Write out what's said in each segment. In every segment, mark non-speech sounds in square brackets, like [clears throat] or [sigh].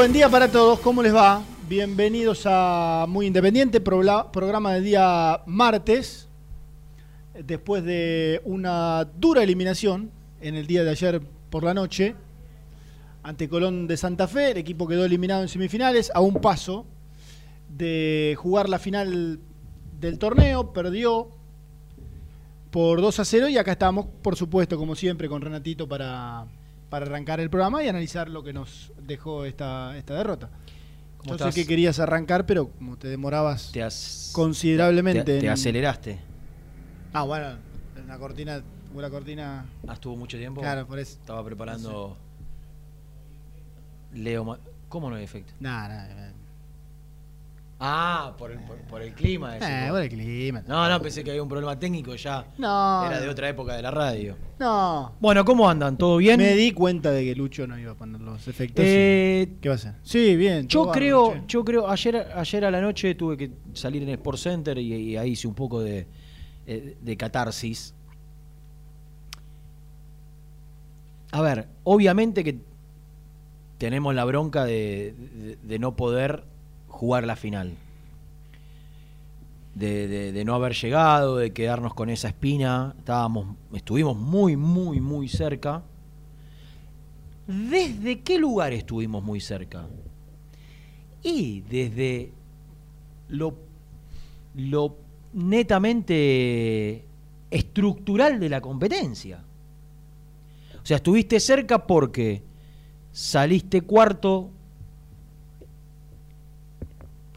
Buen día para todos, ¿cómo les va? Bienvenidos a Muy Independiente, programa de día martes, después de una dura eliminación en el día de ayer por la noche ante Colón de Santa Fe, el equipo quedó eliminado en semifinales, a un paso de jugar la final del torneo, perdió por 2 a 0 y acá estamos, por supuesto, como siempre, con Renatito para, para arrancar el programa y analizar lo que nos dejó esta, esta derrota. ¿Cómo Yo sé que querías arrancar, pero como te demorabas Te, has- considerablemente. te, te en- aceleraste. Ah, bueno, una cortina, una cortina. Ah, estuvo mucho tiempo. Claro, por eso. Estaba preparando. Leo. Ma- ¿Cómo no hay efecto? Nada, nada. Ah, por el, por, por el clima. decís Eh, vos. por el clima. No, no, pensé que había un problema técnico ya. No. Era de otra época de la radio. No. Bueno, ¿cómo andan? ¿Todo bien? Me di cuenta de que Lucho no iba a poner los efectos. Eh, ¿Qué va a hacer? Sí, bien. todo yo bárbaro, creo, che. yo creo, ayer, ayer a la noche tuve que salir en Sport Center y, y ahí hice un poco de, eh, de catarsis. A ver, obviamente que tenemos la bronca de, de- de no poder jugar la final. De, no haber llegado, de quedarnos con esa espina. Estábamos, estuvimos muy, muy, muy cerca. ¿Desde qué lugar estuvimos muy cerca? Y desde lo, lo netamente estructural de la competencia. O sea, estuviste cerca porque saliste cuarto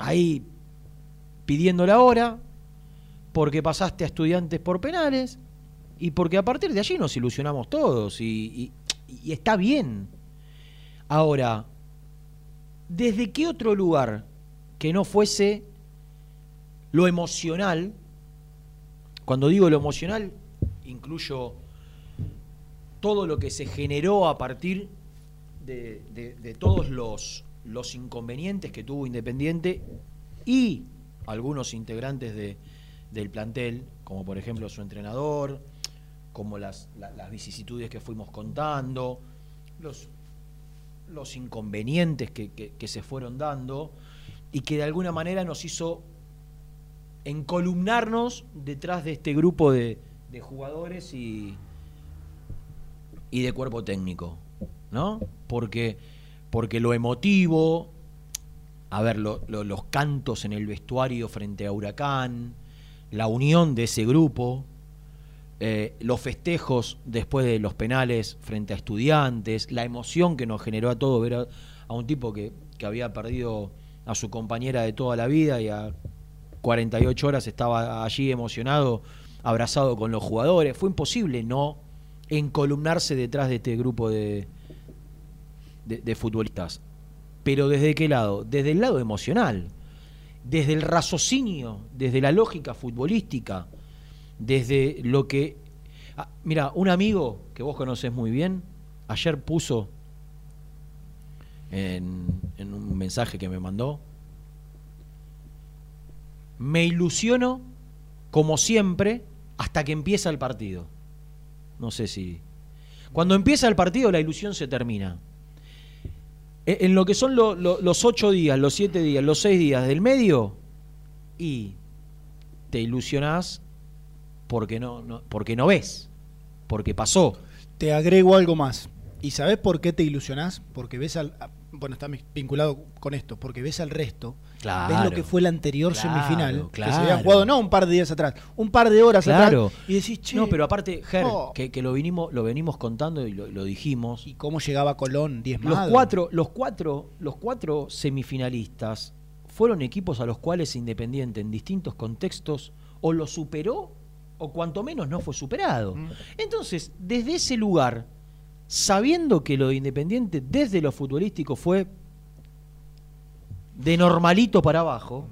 ahí pidiendo la hora, porque pasaste a estudiantes por penales y porque a partir de allí nos ilusionamos todos y, está bien. Ahora, ¿desde qué otro lugar que no fuese lo emocional? Cuando digo lo emocional, incluyo todo lo que se generó a partir de todos los, los inconvenientes que tuvo Independiente y algunos integrantes de- del plantel, como por ejemplo su entrenador, como las, la- las vicisitudes que fuimos contando, los, los inconvenientes que, que- que se fueron dando y que de alguna manera nos hizo encolumnarnos detrás de este grupo de, de jugadores y, y de cuerpo técnico, ¿no? Porque, porque lo emotivo, a ver, lo- lo- los cantos en el vestuario frente a Huracán, la unión de ese grupo, eh, los festejos después de los penales frente a estudiantes, la emoción que nos generó a todos ver a, a un tipo que, que había perdido a su compañera de toda la vida y a 48 horas estaba allí emocionado, abrazado con los jugadores. Fue imposible no encolumnarse detrás de este grupo de, de, futbolistas. Pero ¿desde qué lado? Desde el lado emocional, desde el raciocinio, desde la lógica futbolística, desde lo que... Ah, mira, un amigo que vos conocés muy bien, ayer puso en, en un mensaje que me mandó, me ilusiono como siempre hasta que empieza el partido. No sé si... Cuando empieza el partido la ilusión se termina. E- En lo que son lo- lo- los ocho días, los siete días, los seis días del medio, y te ilusionás porque no, no- porque no ves, porque pasó. Te agrego algo más. ¿Y sabes por qué te ilusionás? Porque ves al. Bueno, está vinculado con esto. Porque ves al resto. Claro. ves lo que fue la anterior Claro, semifinal. Que se había jugado no un par de días atrás, un par de horas Claro. atrás. Y decís, che. No, pero aparte, Ger, oh. que, que lo, vinimos, lo venimos contando y lo, lo dijimos. ¿Y cómo llegaba Colón diezmado? Los cuatro, los cuatro, los cuatro semifinalistas fueron equipos a los cuales Independiente en distintos contextos o lo superó o cuanto menos no fue superado. Mm. Entonces, desde ese lugar, sabiendo que lo de Independiente desde lo futbolístico fue de normalito para abajo,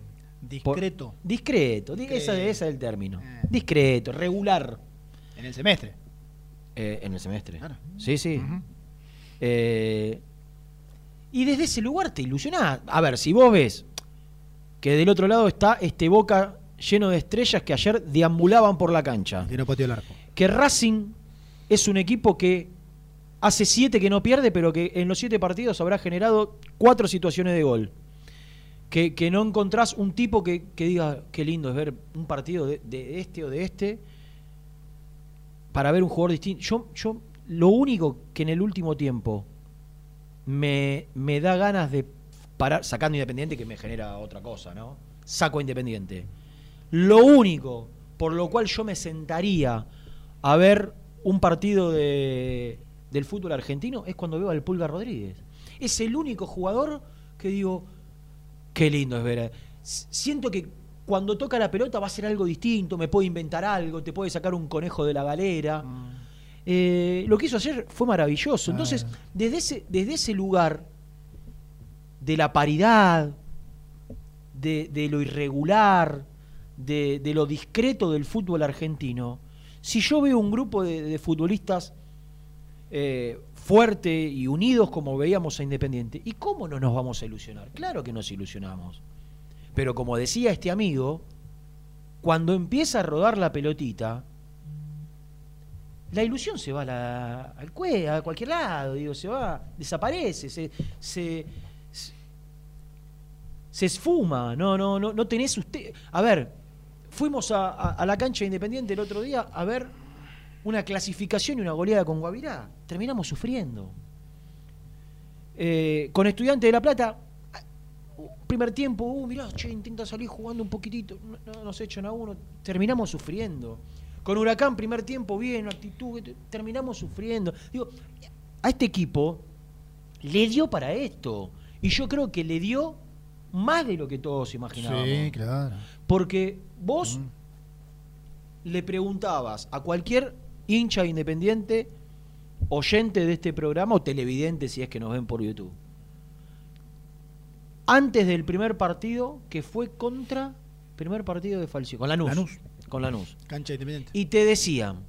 Discreto. discreto, ese es el término, Eh. discreto, regular En el semestre. eh, en el semestre. Claro. Sí, sí. Eh, y desde ese lugar te ilusionás. A ver, si vos ves que del otro lado está este Boca lleno de estrellas que ayer deambulaban por la cancha. Que no pateó el arco. Que Racing es un equipo que hace siete que no pierde, pero que en los siete partidos habrá generado cuatro situaciones de gol. Que, no encontrás un tipo que, que diga, qué lindo es ver un partido de, este o de este para ver un jugador distinto. Yo, yo lo único que en el último tiempo me, me da ganas de parar, sacando Independiente, que me genera otra cosa, ¿no? Saco Independiente. Lo único por lo cual yo me sentaría a ver un partido de, del fútbol argentino es cuando veo al Pulga Rodríguez. Es el único jugador que digo, qué lindo es ver. Siento que cuando toca la pelota va a ser algo distinto, me puede inventar algo, te puede sacar un conejo de la galera. Eh, lo que hizo ayer fue maravilloso. Entonces, Ah. desde ese, desde ese lugar de la paridad, de, de lo irregular, de, de lo discreto del fútbol argentino, si yo veo un grupo de, de futbolistas eh, fuerte y unidos como veíamos a Independiente, ¿y cómo no nos vamos a ilusionar? Claro que nos ilusionamos. Pero como decía este amigo, cuando empieza a rodar la pelotita, la ilusión se va a la- al cue, a cualquier lado, digo, se va, desaparece, se, se, se- esfuma, no, no, no, no tenés usted. A ver, fuimos a- a la cancha de Independiente el otro día a ver una clasificación y una goleada con Guavirá. Terminamos sufriendo. Eh, con Estudiantes de La Plata, primer tiempo, uh, mirá, che, intenta salir jugando un poquitito, no, no nos echan a uno, terminamos sufriendo. Con Huracán, primer tiempo, bien, actitud, terminamos sufriendo. Digo, a este equipo le dio para esto. Y yo creo que le dio más de lo que todos imaginábamos. Sí, claro. Porque vos le preguntabas a cualquier hincha independiente, oyente de este programa o televidente si es que nos ven por YouTube. Antes del primer partido que fue contra primer partido de Falcio, con Lanús. Lanús. Con Lanús. Cancha independiente. Y te decían,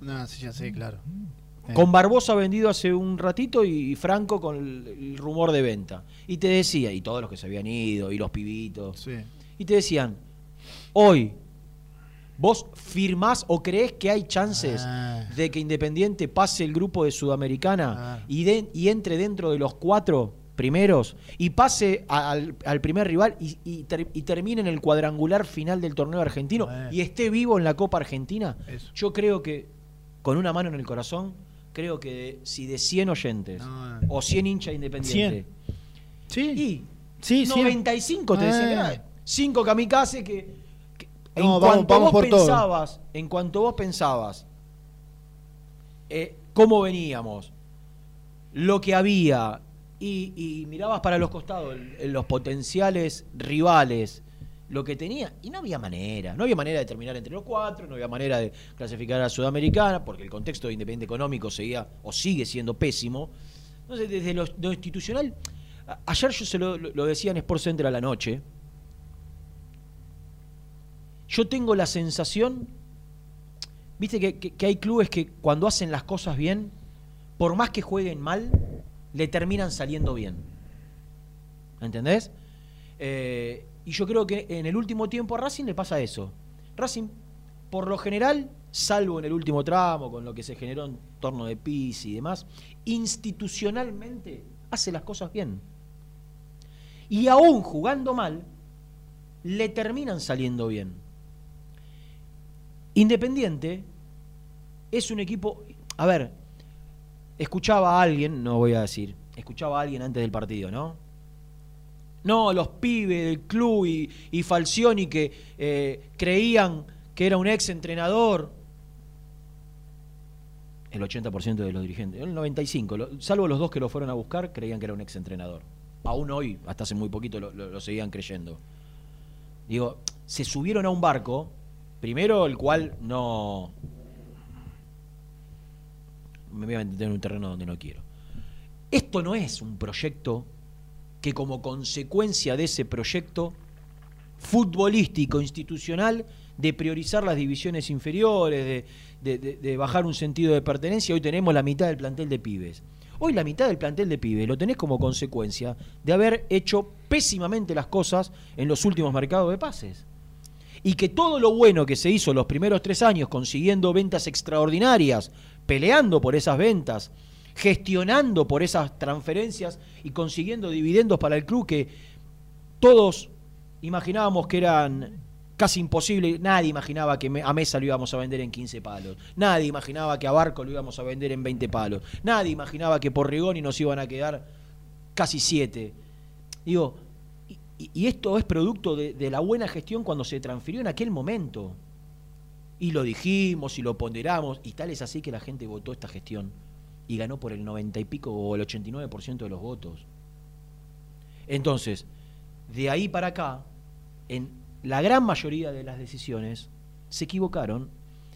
No, sí, ya sé, claro. Eh. con Barbosa vendido hace un ratito y Franco con el, el rumor de venta. Y te decía, y todos los que se habían ido, y los pibitos. Sí. y te decían, hoy, ¿vos firmás o creés que hay chances Ah. de que Independiente pase el grupo de Sudamericana Ah. y, de- y entre dentro de los cuatro primeros y pase al, al primer rival y, y ter- y termine en el cuadrangular final del torneo argentino y esté vivo en la Copa Argentina? Eso. Yo creo que, con una mano en el corazón, creo que si de 100 oyentes No. o 100 hinchas independientes, Sí. y Sí, sí. 95 te decían que Ah. era 5 kamikazes que en No, vamos- cuanto vamos vos por todo. pensabas, en cuanto vos pensabas eh, cómo veníamos, lo que había y, y mirabas para los costados el- los potenciales rivales, lo que tenía, y no había manera, no había manera de terminar entre los cuatro, no había manera de clasificar a la Sudamericana, porque el contexto de Independiente Económico seguía o sigue siendo pésimo. Entonces, desde lo, lo institucional, ayer yo se lo- lo decía en Sport Center a la noche, yo tengo la sensación, viste que, hay clubes que cuando hacen las cosas bien, por más que jueguen mal, le terminan saliendo bien. ¿Entendés? Eh, y yo creo que en el último tiempo a Racing le pasa eso. Racing, por lo general, salvo en el último tramo, con lo que se generó en torno de PIS y demás, institucionalmente hace las cosas bien. Y aún jugando mal, le terminan saliendo bien. Independiente es un equipo. A ver, escuchaba a alguien, no voy a decir, escuchaba a alguien antes del partido, ¿no? No, los pibes del club y, Falcioni que eh, creían que era un ex entrenador. El 80% de los dirigentes, el 95%, lo- salvo los dos que lo fueron a buscar, creían que era un ex entrenador. Aún hoy, hasta hace muy poquito, lo seguían creyendo. Digo, se subieron a un barco, primero el cual no... Me voy a meter en un terreno donde no quiero. Esto no es un proyecto que como consecuencia de ese proyecto futbolístico, institucional, de priorizar las divisiones inferiores, de, de- bajar un sentido de pertenencia, hoy tenemos la mitad del plantel de pibes. Hoy la mitad del plantel de pibes lo tenés como consecuencia de haber hecho pésimamente las cosas en los últimos mercados de pases. Y que todo lo bueno que se hizo los primeros tres años, consiguiendo ventas extraordinarias, peleando por esas ventas, gestionando por esas transferencias y consiguiendo dividendos para el club que todos imaginábamos que eran casi imposibles. Nadie imaginaba que a Mesa lo íbamos a vender en 15 palos. Nadie imaginaba que a Barco lo íbamos a vender en 20 palos. Nadie imaginaba que por Rigoni nos iban a quedar casi 7. Digo, y, esto es producto de, la buena gestión cuando se transfirió en aquel momento. Y lo dijimos y lo ponderamos, y tal es así que la gente votó esta gestión y ganó por el 90 y pico o el 89% de los votos. Entonces, de ahí para acá, en la gran mayoría de las decisiones, se equivocaron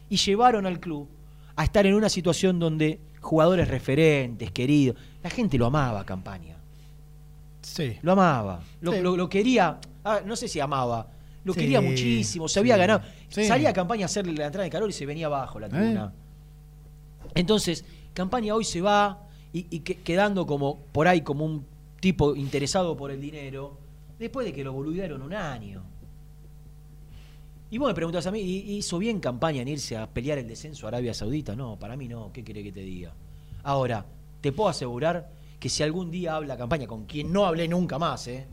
y llevaron al club a estar en una situación donde jugadores referentes, queridos, la gente lo amaba campaña. Sí. Lo amaba. Lo, Sí. lo- lo quería. ah, no sé si amaba. Lo Sí, quería muchísimo. Se había ganado. Salía a campaña a hacerle la entrada de calor y se venía abajo la tribuna. Entonces, campaña hoy se va y, y que- quedando como por ahí como un tipo interesado por el dinero, después de que lo boludearon un año. Y vos me preguntas a mí, ¿y- ¿hizo bien campaña en irse a pelear el descenso a Arabia Saudita? No, para mí no. ¿Qué quiere que te diga? Ahora, te puedo asegurar que si algún día habla campaña, con quien no hablé nunca más, ¿eh?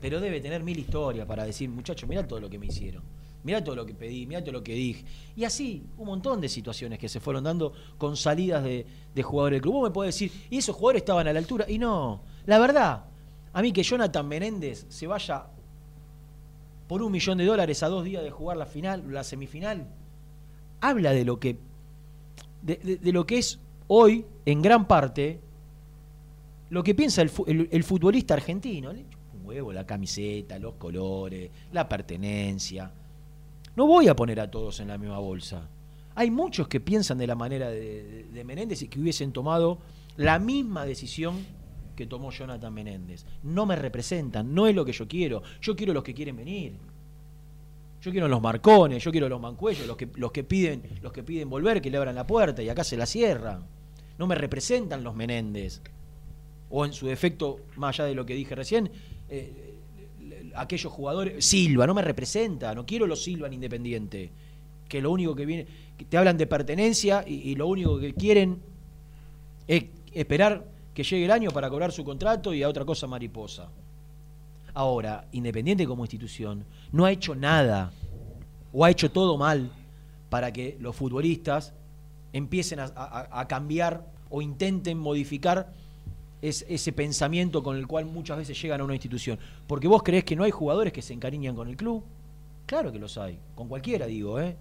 pero debe tener mil historias para decir, muchachos, mirá todo lo que me hicieron. Mirá todo lo que pedí, mirá todo lo que dije. Y así, un montón de situaciones que se fueron dando con salidas de, de jugadores del club. Vos me podés decir, y esos jugadores estaban a la altura. Y no, la verdad, a mí que Jonathan Menéndez se vaya por un millón de dólares a dos días de jugar la final, la semifinal, habla de lo que, de, lo que es hoy, en gran parte, lo que piensa el, fu- el- el futbolista argentino. Le un huevo la camiseta, los colores, la pertenencia. No voy a poner a todos en la misma bolsa. Hay muchos que piensan de la manera de, de- de Menéndez y que hubiesen tomado la misma decisión que tomó Jonathan Menéndez. No me representan, no es lo que yo quiero. Yo quiero los que quieren venir. Yo quiero los marcones, yo quiero los mancuellos, los que, los que piden, los que piden volver, que le abran la puerta y acá se la cierran. No me representan los Menéndez. O en su defecto, más allá de lo que dije recién, eh, aquellos jugadores. Silva, no me representa, no quiero los Silva en Independiente. Que lo único que viene. te hablan de pertenencia y, lo único que quieren es esperar que llegue el año para cobrar su contrato y a otra cosa mariposa. Ahora, Independiente como institución no ha hecho nada o ha hecho todo mal para que los futbolistas empiecen a cambiar o intenten modificar es- ese pensamiento con el cual muchas veces llegan a una institución. Porque vos creés que no hay jugadores que se encariñan con el club. Claro que los hay, con cualquiera digo, ¿eh?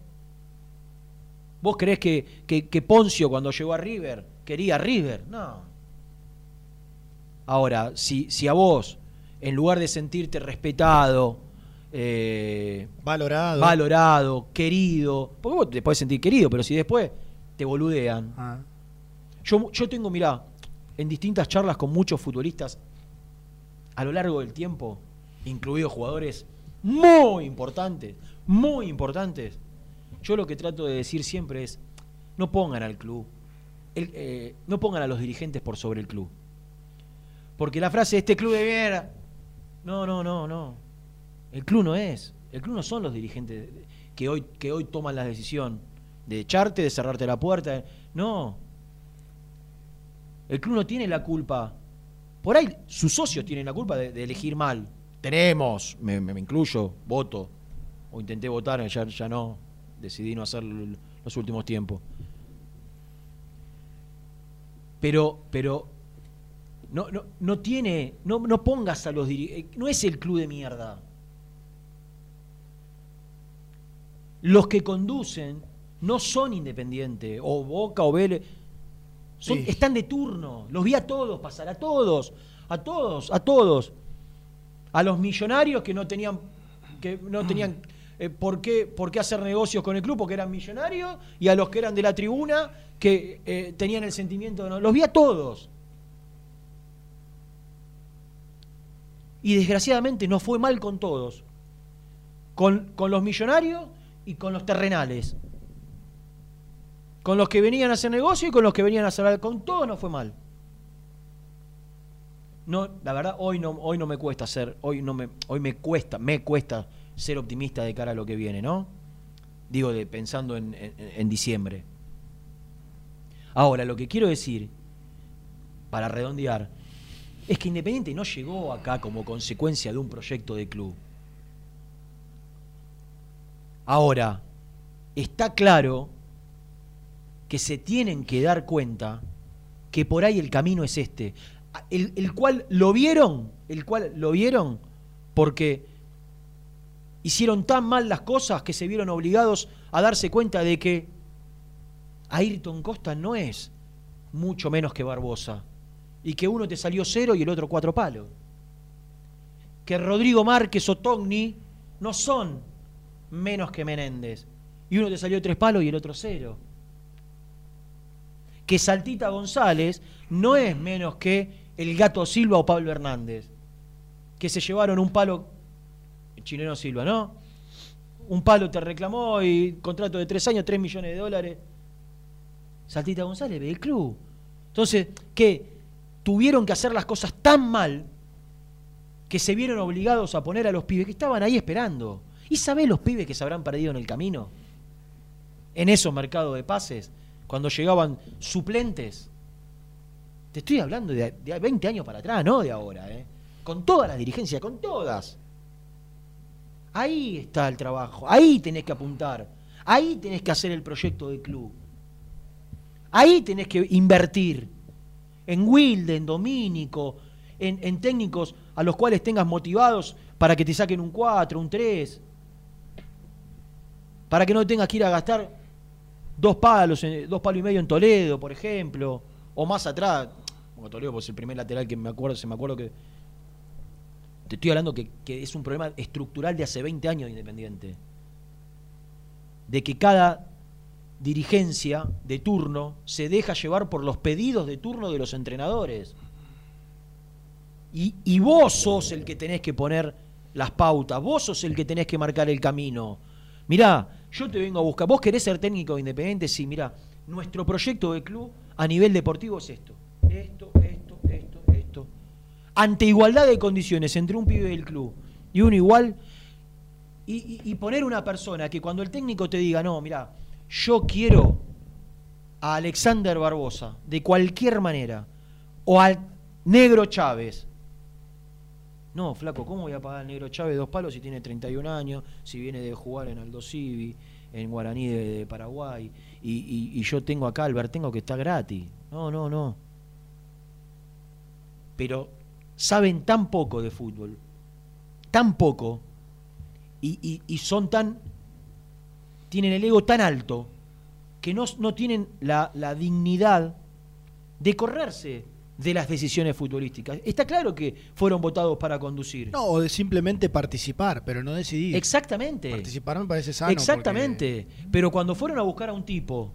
¿Vos creés que, que- que Poncio cuando llegó a River quería a River? No. Ahora, si, si a vos, en lugar de sentirte respetado, eh, Valorado. valorado, querido, porque vos te podés sentir querido, pero si después te boludean. Ah. Yo, yo tengo, mirá, en distintas charlas con muchos futbolistas a lo largo del tiempo, incluidos jugadores muy importantes, muy importantes. Yo lo que trato de decir siempre es, no pongan al club, eh, no pongan a los dirigentes por sobre el club. Porque la frase, este club de mierda, no, no, no, no. El club no es, el club no son los dirigentes que hoy, que hoy toman la decisión de echarte, de cerrarte la puerta. No, el club no tiene la culpa. Por ahí sus socios tienen la culpa de, elegir mal. Tenemos, me, incluyo, voto. O intenté votar, ya, ya no. Decidí no hacer l- los últimos tiempos. Pero, pero no, no, no tiene, no, no pongas a los dirigentes. No es el club de mierda. Los que conducen no son independientes, o Boca o Vélez. Son- Sí. Están de turno. Los vi a todos pasar, a todos, a todos, a todos. A los millonarios que no tenían, que no tenían eh, por, qué, por qué hacer negocios con el club porque eran millonarios, y a los que eran de la tribuna que eh, tenían el sentimiento de no. Los vi a todos. Y desgraciadamente no fue mal con todos. Con, con los millonarios y con los terrenales. Con los que venían a hacer negocio y con los que venían a hacer con todos no fue mal. No, la verdad hoy no hoy no me cuesta ser, hoy no me hoy me cuesta, me cuesta ser optimista de cara a lo que viene, ¿no? Digo de pensando en, en- en diciembre. Ahora, lo que quiero decir para redondear es que Independiente no llegó acá como consecuencia de un proyecto de club. Ahora, está claro que se tienen que dar cuenta que por ahí el camino es este. El, el cual lo vieron, el cual lo vieron porque hicieron tan mal las cosas que se vieron obligados a darse cuenta de que Ayrton Costa no es mucho menos que Barbosa y que uno te salió cero y el otro cuatro palos. Que Rodrigo Márquez o Togni no son menos que Menéndez y uno te salió tres palos y el otro cero que Saltita González no es menos que el Gato Silva o Pablo Hernández, que se llevaron un palo, chileno Silva, ¿no? Un palo te reclamó y contrato de tres años, tres millones de dólares. Saltita González, del club. Entonces, que tuvieron que hacer las cosas tan mal que se vieron obligados a poner a los pibes que estaban ahí esperando. ¿Y sabés los pibes que se habrán perdido en el camino? En esos mercados de pases, cuando llegaban suplentes. Te estoy hablando de, de 20 años para atrás, no de ahora, ¿eh? Con todas las dirigencias, con todas. Ahí está el trabajo, ahí tenés que apuntar, ahí tenés que hacer el proyecto de club. Ahí tenés que invertir en Wilde, en Domínico, en, en técnicos a los cuales tengas motivados para que te saquen un 4, un 3. Para que no tengas que ir a gastar dos palos, dos palos y medio en Toledo, por ejemplo, o más atrás. Como Toledo, pues el primer lateral que me acuerdo, se me acuerdo que. Te estoy hablando que, que es un problema estructural de hace 20 años de Independiente. De que cada dirigencia de turno se deja llevar por los pedidos de turno de los entrenadores. Y, y vos sos el que tenés que poner las pautas, vos sos el que tenés que marcar el camino. Mirá, yo te vengo a buscar. ¿Vos querés ser técnico de independiente? Sí, mirá, nuestro proyecto de club a nivel deportivo es esto. Esto, esto, esto, esto. Ante igualdad de condiciones entre un pibe del club y uno igual, y, poner una persona que cuando el técnico te diga, no, mirá, yo quiero a Alexander Barbosa, de cualquier manera, o al Negro Chávez. No, flaco, ¿cómo voy a pagar al Negro Chávez dos palos si tiene 31 años, si viene de jugar en Aldo Civi, en Guaraní de, Paraguay y, yo tengo acá al Bertengo que está gratis. No, no, no. Pero saben tan poco de fútbol, tan poco, y, son tan. tienen el ego tan alto que no, no tienen la dignidad de correrse de las decisiones futbolísticas. Está claro que fueron votados para conducir. No, o de simplemente participar, pero no decidir. Exactamente. Participar me parece sano. Exactamente. Pero cuando fueron a buscar a un tipo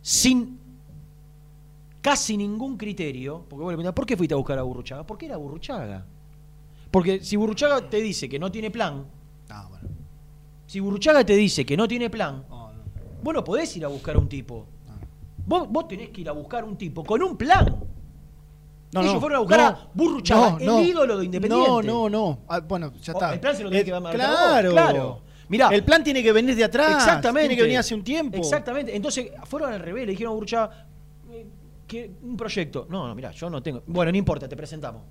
sin casi ningún criterio, porque vos le preguntás, ¿por qué fuiste a buscar a Burruchaga? Porque era Burruchaga. Porque si Burruchaga te dice que no tiene plan, Ah, bueno. si Burruchaga te dice que no tiene plan, no. vos no podés ir a buscar a un tipo. Vos, vos tenés que ir a buscar un tipo con un plan. No, Ellos no, fueron a buscar no, a Burruchaga, el ídolo de Independiente. No, no, no. Ah, bueno, ya está. el plan se lo tenés Eh, que marcar Claro, vos, claro. Mirá. el plan tiene que venir de atrás. Exactamente. Tiene que venir hace un tiempo. Exactamente. Entonces fueron al revés, le dijeron a Burruchaga eh, un proyecto. No, no, mira, yo no tengo. Bueno, no importa, te presentamos.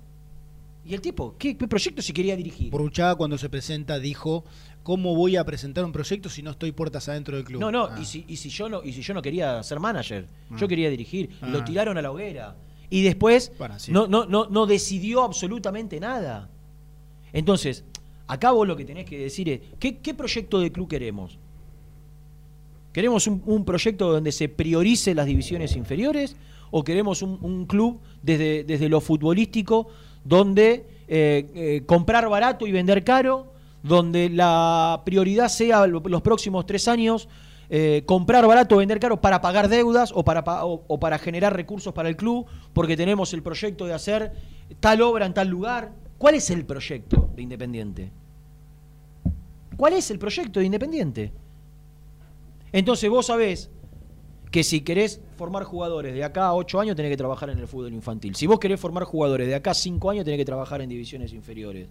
¿Y el tipo? ¿Qué, qué proyecto se quería dirigir? Burruchaga cuando se presenta dijo, ¿cómo voy a presentar un proyecto si no estoy puertas adentro del club? No, no, Ah. y, si, y, si yo no, y si yo no quería ser manager, Ah. yo quería dirigir, lo Ah. tiraron a la hoguera. Y después sí. no, no, no, no decidió absolutamente nada. Entonces, acá vos lo que tenés que decir es, ¿qué, qué proyecto de club queremos? ¿Queremos un, un proyecto donde se priorice las divisiones inferiores? ¿O queremos un, un club desde, desde lo futbolístico donde eh, eh, comprar barato y vender caro? Donde la prioridad sea lo- los próximos tres años eh, comprar barato, vender caro para pagar deudas o para, pa- o, para generar recursos para el club, porque tenemos el proyecto de hacer tal obra en tal lugar. ¿Cuál es el proyecto de Independiente? ¿Cuál es el proyecto de Independiente? Entonces vos sabés que si querés formar jugadores de acá a 8 años tenés que trabajar en el fútbol infantil. Si vos querés formar jugadores de acá a 5 años tenés que trabajar en divisiones inferiores.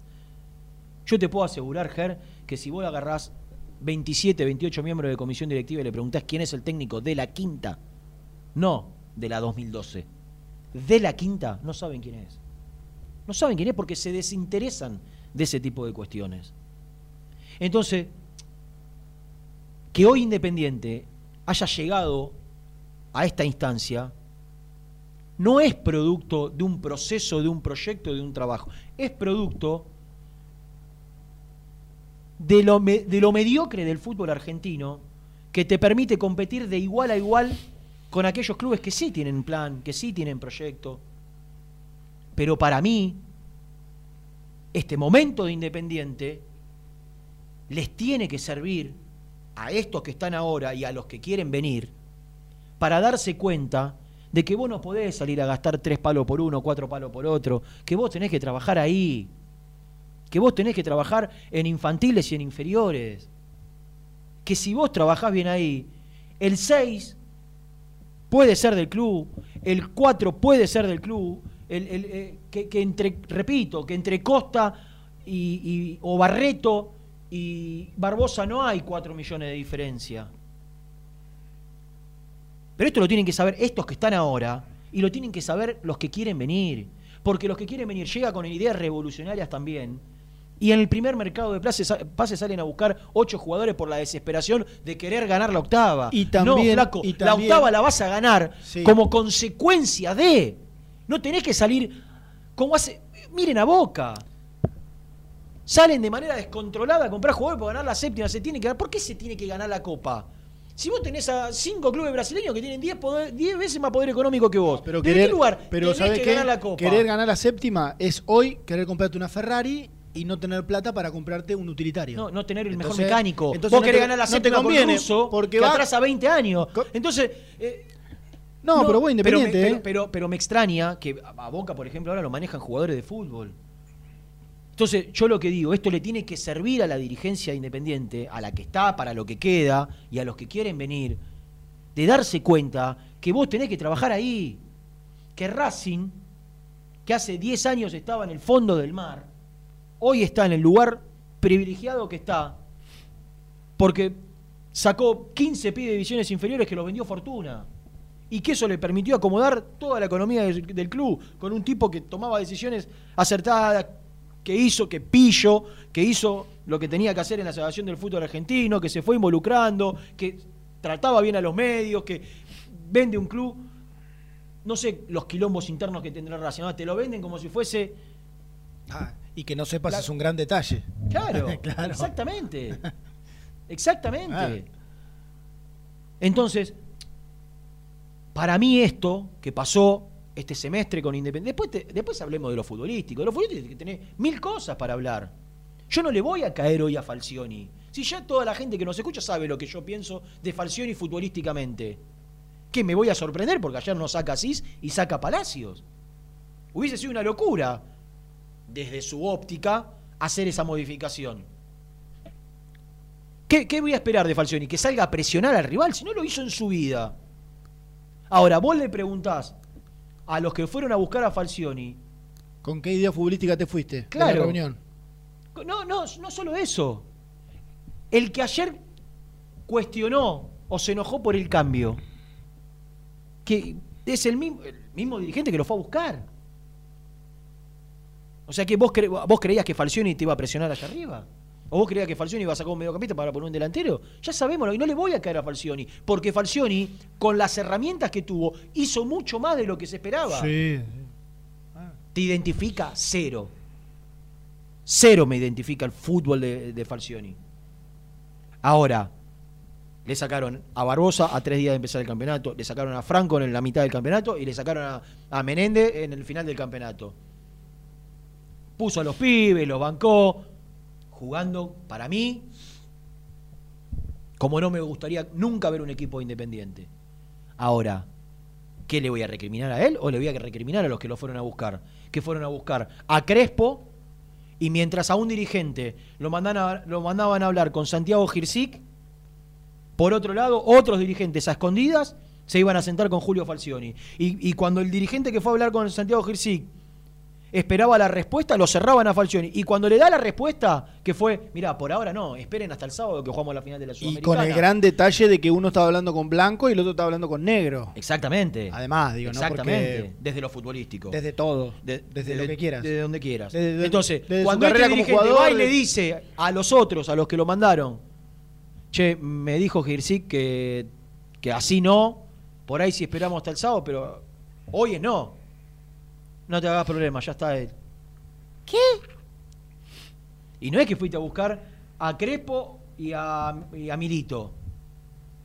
Yo te puedo asegurar, Ger, que si vos agarrás 27, 28 miembros de comisión directiva y le preguntás quién es el técnico de la quinta, no de la 2012, de la quinta, no saben quién es. No saben quién es porque se desinteresan de ese tipo de cuestiones. Entonces, que hoy Independiente haya llegado a esta instancia no es producto de un proceso, de un proyecto, de un trabajo. Es producto de lo, de lo mediocre del fútbol argentino que te permite competir de igual a igual con aquellos clubes que sí tienen plan, que sí tienen proyecto. Pero para mí, este momento de Independiente les tiene que servir a estos que están ahora y a los que quieren venir para darse cuenta de que vos no podés salir a gastar tres palos por uno, cuatro palos por otro, que vos tenés que trabajar ahí, que vos tenés que trabajar en infantiles y en inferiores, que si vos trabajás bien ahí, el 6 puede ser del club, el 4 puede ser del club, eh, que, entre, repito, que entre Costa y, y- o Barreto y Barbosa no hay 4 millones de diferencia. Pero esto lo tienen que saber estos que están ahora y lo tienen que saber los que quieren venir. Porque los que quieren venir llega con ideas revolucionarias también. Y en el primer mercado de pases, pases salen a buscar ocho jugadores por la desesperación de querer ganar la octava. Y también- no, flaco, y la octava la vas a ganar Sí. como consecuencia de. No tenés que salir como hace. Miren a Boca. Salen de manera descontrolada a comprar jugadores para ganar la séptima. Se tiene que ganar. ¿Por qué se tiene que ganar la copa? Si vos tenés a cinco clubes brasileños que tienen 10 poder- 10 veces más poder económico que vos, Pero ¿de querer, qué lugar pero tenés ¿sabés que qué? ganar la copa? Querer ganar la séptima es hoy querer comprarte una Ferrari y no tener plata para comprarte un utilitario. No, no tener el mejor mecánico. entonces Vos no querés te- ganar la no te conviene, ruso, porque que va- atrasa 20 años. Entonces, eh, No, pero vos independiente. Pero me, ¿eh? pero, pero- pero me extraña que a a Boca, por ejemplo, ahora lo manejan jugadores de fútbol. Entonces, yo lo que digo, esto le tiene que servir a la dirigencia independiente, a la que está, para lo que queda, y a los que quieren venir, de darse cuenta que vos tenés que trabajar ahí. Que Racing, que hace 10 años estaba en el fondo del mar, hoy está en el lugar privilegiado que está, porque sacó 15 pibes de divisiones inferiores que los vendió Fortuna. Y que eso le permitió acomodar toda la economía del, club, con un tipo que tomaba decisiones acertadas, que hizo, que pillo, que hizo lo que tenía que hacer en la salvación del fútbol argentino, que se fue involucrando, que trataba bien a los medios, que vende un club, no sé los quilombos internos que tendrá relacionado, te lo venden como si fuese, Ah, y que no sepas La- es un gran detalle. claro, [laughs] Claro. exactamente, exactamente. Ah. Entonces, para mí esto que pasó este semestre con Independiente, después, te- después hablemos de lo futbolístico, de lo futbolístico que tenés mil cosas para hablar. Yo no le voy a caer hoy a Falcioni. Si ya toda la gente que nos escucha sabe lo que yo pienso de Falcioni futbolísticamente. Que me voy a sorprender porque ayer no saca Asís y saca Palacios. Hubiese sido una locura, desde su óptica, hacer esa modificación. ¿Qué, qué voy a esperar de Falcioni? Que salga a presionar al rival, si no lo hizo en su vida. Ahora, vos le preguntás a los que fueron a buscar a Falcioni, ¿Con qué idea futbolística te fuiste? de la Claro. reunión. No, no, no solo eso. El que ayer cuestionó o se enojó por el cambio, que es el mismo, el mismo dirigente que lo fue a buscar. O sea que vos, cre- vos creías que Falcioni te iba a presionar allá arriba. ¿O vos creías que Falcioni iba a sacar un mediocampista para poner un delantero? Ya sabemos, y no le voy a caer a Falcioni, porque Falcioni, con las herramientas que tuvo, hizo mucho más de lo que se esperaba. Sí. Te identifica cero. Cero me identifica el fútbol de, de Falcioni. Ahora, le sacaron a Barbosa a tres días de empezar el campeonato, le sacaron a Franco en la mitad del campeonato y le sacaron a, a Menéndez en el final del campeonato. Puso a los pibes, los bancó, jugando, para mí, como no me gustaría nunca ver un equipo independiente. Ahora, ¿qué le voy a recriminar a él o le voy a recriminar a los que lo fueron a buscar? Que fueron a buscar a Crespo y mientras a un dirigente lo, mandan lo mandaban a hablar con Santiago Girsic, por otro lado, otros dirigentes a escondidas se iban a sentar con Julio Falcioni. Y, y cuando el dirigente que fue a hablar con Santiago Girsic esperaba la respuesta, lo cerraban a Falcioni. Y cuando le da la respuesta, que fue, mira, por ahora no, esperen hasta el sábado que jugamos la final de la Y Sudamericana. con el gran detalle de que uno estaba hablando con blanco y el otro estaba hablando con negro. Exactamente. Además, digo, ¿no? Exactamente. Porque desde lo futbolístico. desde todo, De- desde de- lo que quieras. Desde donde quieras. Desde- desde- Entonces, desde cuando este como jugador, va y le dice a los otros, a los que lo mandaron, che, me dijo Girsic que, que así no, por ahí sí esperamos hasta el sábado, pero hoy es no. No te hagas problema, ya está él. ¿Qué? Y no es que fuiste a buscar a Crespo y a, y a Milito.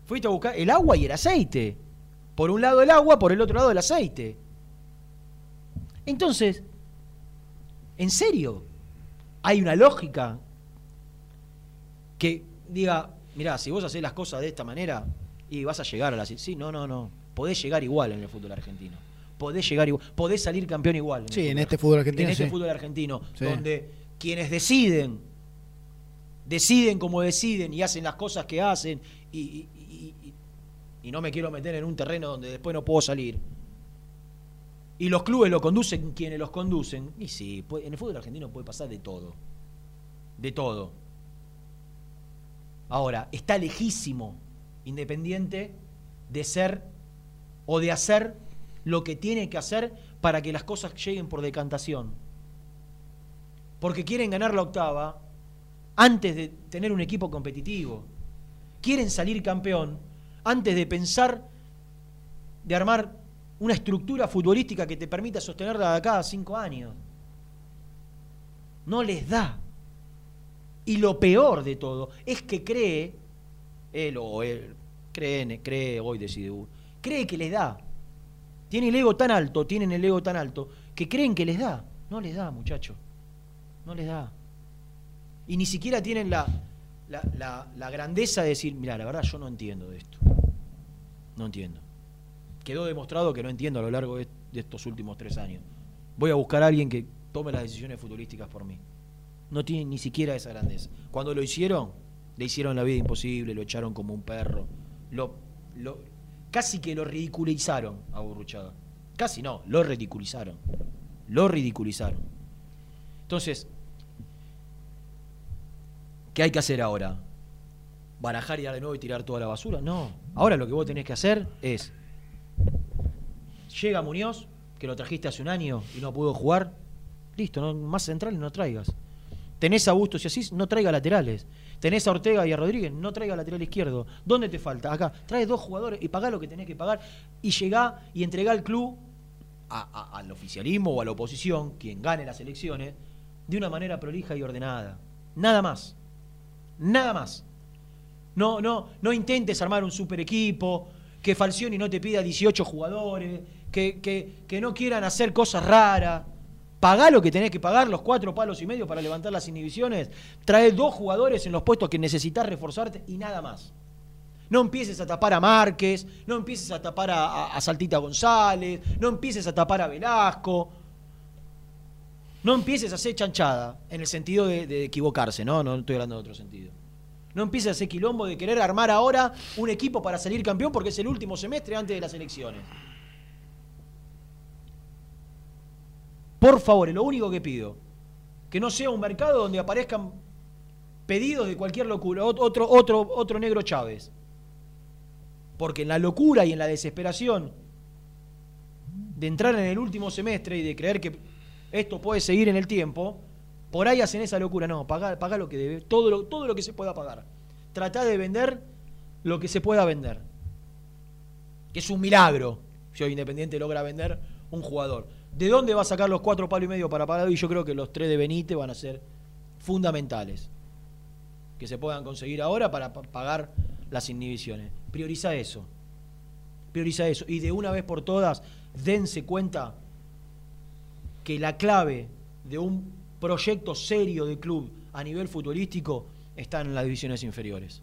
Fuiste a buscar el agua y el aceite. Por un lado el agua, por el otro lado el aceite. Entonces, ¿en serio? Hay una lógica que diga, mirá, si vos haces las cosas de esta manera y vas a llegar a la... Sí, no, no, no. Podés llegar igual en el fútbol argentino. Podés llegar igual. Podés salir campeón igual. Sí, en este fútbol argentino, En este sí. fútbol argentino. Sí. Donde quienes deciden, deciden como deciden y hacen las cosas que hacen y, y- y- no me quiero meter en un terreno donde después no puedo salir. Y los clubes lo conducen quienes los conducen. Y sí, en el fútbol argentino puede pasar de todo. De todo. Ahora, está lejísimo Independiente de ser o de hacer lo que tiene que hacer para que las cosas lleguen por decantación. Porque quieren ganar la octava antes de tener un equipo competitivo. Quieren salir campeón antes de pensar de armar una estructura futbolística que te permita sostenerla de acá a cinco años. No les da. Y lo peor de todo es que cree, él o él, cree, cree hoy decide, cree que les da. Tiene el ego tan alto, tienen el ego tan alto, que creen que les da. No les da, muchacho. No les da. Y ni siquiera tienen la, la, grandeza de decir, mira, la verdad yo no entiendo de esto. No entiendo. Quedó demostrado que no entiendo a lo largo de, estos últimos tres años. Voy a buscar a alguien que tome las decisiones futbolísticas por mí. No tienen ni siquiera esa grandeza. Cuando lo hicieron, le hicieron la vida imposible, lo echaron como un perro. Lo- casi que lo ridiculizaron a. Casi no, lo ridiculizaron. Lo ridiculizaron. Entonces, ¿qué hay que hacer ahora? ¿Barajar y dar de nuevo y tirar toda la basura? No. Ahora lo que vos tenés que hacer es. Llega Muñoz, que lo trajiste hace un año y no pudo jugar. Listo, no, más centrales no traigas. Tenés a Bustos y Asís, no traiga laterales. Tenés a Ortega y a Rodríguez, no traiga lateral izquierdo. ¿Dónde te falta? Acá. Trae dos jugadores y pagá lo que tenés que pagar y llegá y entregá al club, al oficialismo o a la oposición, quien gane las elecciones, de una manera prolija y ordenada. Nada más. Nada más. No, no, no intentes armar un super equipo, que Falcioni no te pida 18 jugadores, que, que- que no quieran hacer cosas raras. Pagá lo que tenés que pagar, los cuatro palos y medio para levantar las inhibiciones. Trae dos jugadores en los puestos que necesitas reforzarte y nada más. No empieces a tapar a Márquez, no empieces a tapar a, Saltita González, no empieces a tapar a Velasco. No empieces a hacer chanchada, en el sentido de, de equivocarse, ¿no? No estoy hablando de otro sentido. No empieces a hacer quilombo de querer armar ahora un equipo para salir campeón porque es el último semestre antes de las elecciones. Por favor, es lo único que pido. Que no sea un mercado donde aparezcan pedidos de cualquier locura. Ot- Otro, otro, otro negro Chávez. Porque en la locura y en la desesperación de entrar en el último semestre y de creer que esto puede seguir en el tiempo, por ahí hacen esa locura. No, pagá, pagá lo que debe, todo lo, todo lo que se pueda pagar. Tratá de vender lo que se pueda vender. Que es un milagro si hoy Independiente logra vender un jugador. ¿De dónde va a sacar los cuatro palos y medio para pagar? Y yo creo que los tres de Benítez van a ser fundamentales. Que se puedan conseguir ahora para pa- pagar las inhibiciones. Prioriza eso. Prioriza eso. Y de una vez por todas, dense cuenta que la clave de un proyecto serio de club a nivel futbolístico está en las divisiones inferiores.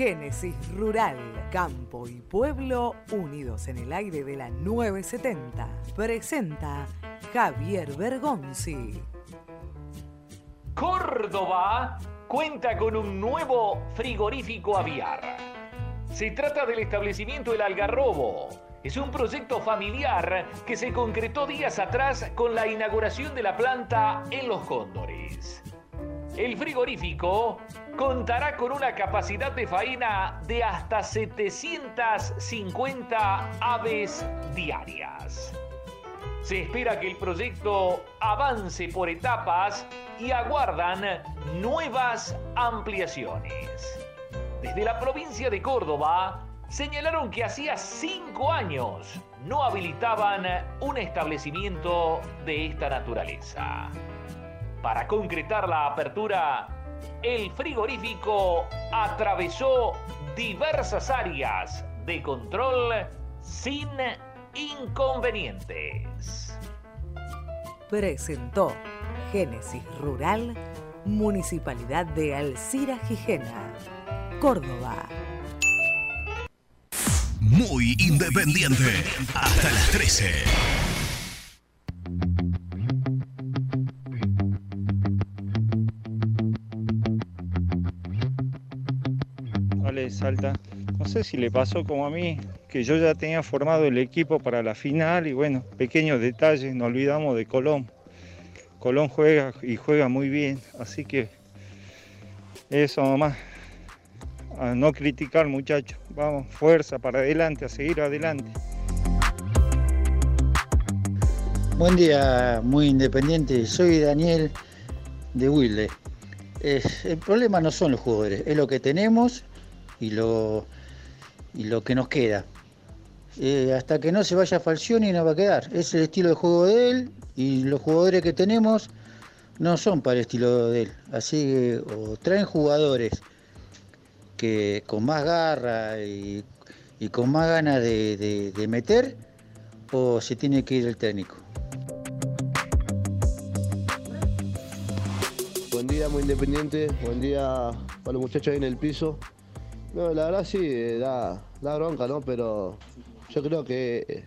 Génesis Rural, Campo y Pueblo unidos en el aire de la 970. Presenta Javier Bergonzi. Córdoba cuenta con un nuevo frigorífico aviar. Se trata del establecimiento El Algarrobo. Es un proyecto familiar que se concretó días atrás con la inauguración de la planta en Los Cóndores. El frigorífico contará con una capacidad de faena de hasta 750 aves diarias. Se espera que el proyecto avance por etapas y aguardan nuevas ampliaciones. Desde la provincia de Córdoba señalaron que hacía cinco años no habilitaban un establecimiento de esta naturaleza. Para concretar la apertura, el frigorífico atravesó diversas áreas de control sin inconvenientes. Presentó Génesis Rural, Municipalidad de Alcira Gijena, Córdoba. Muy independiente. Hasta las 13. No sé si le pasó como a mí, que yo ya tenía formado el equipo para la final y bueno, pequeños detalles, no olvidamos de Colón. Colón juega y juega muy bien, así que eso nomás. A no criticar muchachos, vamos, fuerza para adelante, a seguir adelante. Buen día, muy independiente. Soy Daniel de Wilde. El problema no son los jugadores, es lo que tenemos y lo, y lo que nos queda. Eh, hasta que no se vaya Falcioni no va a quedar. Es el estilo de juego de él y los jugadores que tenemos no son para el estilo de él. Así que o traen jugadores que con más garra y, y con más ganas de, de- de meter o se tiene que ir el técnico. Buen día, muy independiente. Buen día para los muchachos ahí en el piso. No, la verdad sí, eh, da, da bronca, ¿no? Pero yo creo que,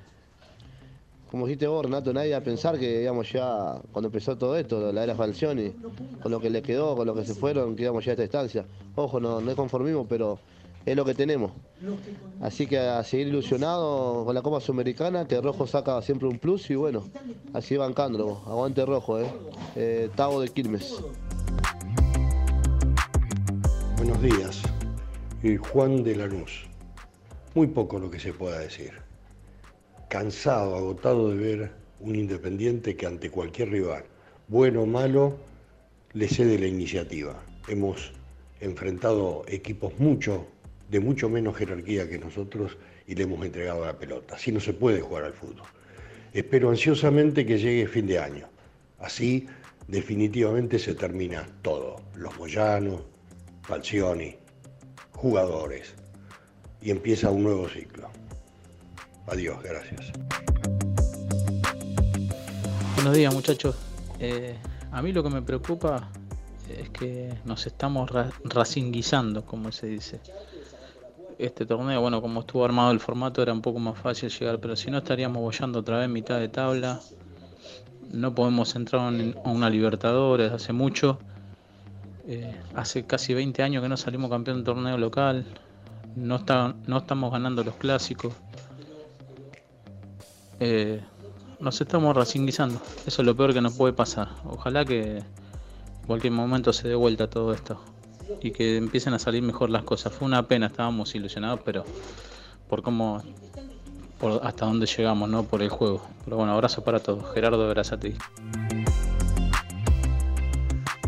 como dijiste vos, Renato, nadie a pensar que, digamos, ya cuando empezó todo esto, la era Falcioni, con lo que le quedó, con lo que se fueron, que íbamos ya a esta estancia. Ojo, no, no es conformismo, pero es lo que tenemos. Así que a seguir ilusionado con la Copa Sudamericana, que Rojo saca siempre un plus y bueno, así bancándolo. Aguante Rojo, ¿eh? eh Tavo de Quilmes. Buenos días. Eh, Juan de Lanús. Muy poco lo que se pueda decir. Cansado, agotado de ver un independiente que ante cualquier rival, bueno o malo, le cede la iniciativa. Hemos enfrentado equipos mucho, de mucho menos jerarquía que nosotros y le hemos entregado la pelota. Así no se puede jugar al fútbol. Espero ansiosamente que llegue fin de año. Así definitivamente se termina todo. Los Moyanos, Falcioni, jugadores. Y empieza un nuevo ciclo. Adiós, gracias. Buenos días muchachos. Eh, a mí lo que me preocupa es que nos estamos ra racinguizando, como se dice. Este torneo, bueno, como estuvo armado el formato era un poco más fácil llegar, pero si no estaríamos bollando otra vez mitad de tabla. No podemos entrar en- a una Libertadores hace mucho. Eh, hace casi 20 años que no salimos campeón de torneo local. No, está, no estamos ganando los clásicos. Eh, nos estamos racinguizando. Eso es lo peor que nos puede pasar. Ojalá que en cualquier momento se dé vuelta todo esto y que empiecen a salir mejor las cosas. Fue una pena, estábamos ilusionados, pero por cómo, por hasta dónde llegamos, no por el juego. Pero bueno, abrazo para todos. Gerardo Verazati.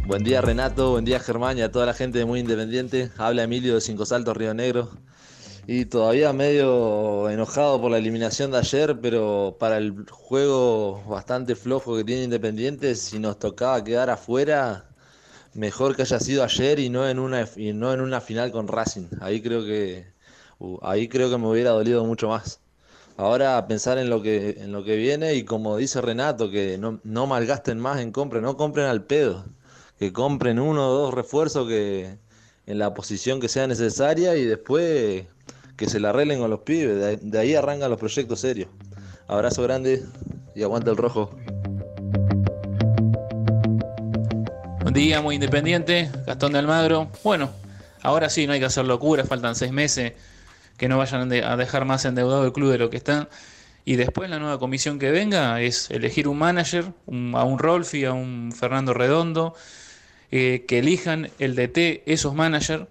Buen día Renato, buen día Germán y a toda la gente de Muy Independiente. Habla Emilio de Cinco Saltos, Río Negro. Y todavía medio enojado por la eliminación de ayer, pero para el juego bastante flojo que tiene Independiente, si nos tocaba quedar afuera, mejor que haya sido ayer y no en una, y no en una final con Racing. Ahí creo que, uh, ahí creo que me hubiera dolido mucho más. Ahora pensar en lo que, en lo que viene y como dice Renato, que no, no malgasten más en compra, no compren al pedo que compren uno o dos refuerzos que en la posición que sea necesaria y después que se la arreglen con los pibes. De, ahí- arrancan los proyectos serios. Abrazo grande y aguanta el rojo. Buen día, muy independiente. Gastón de Almagro. Bueno, ahora sí, no hay que hacer locura. Faltan seis meses. Que no vayan a dejar más endeudado el club de lo que están. Y después la nueva comisión que venga es elegir un manager, a un Rolfi, a un Fernando Redondo, eh, que elijan el DT esos managers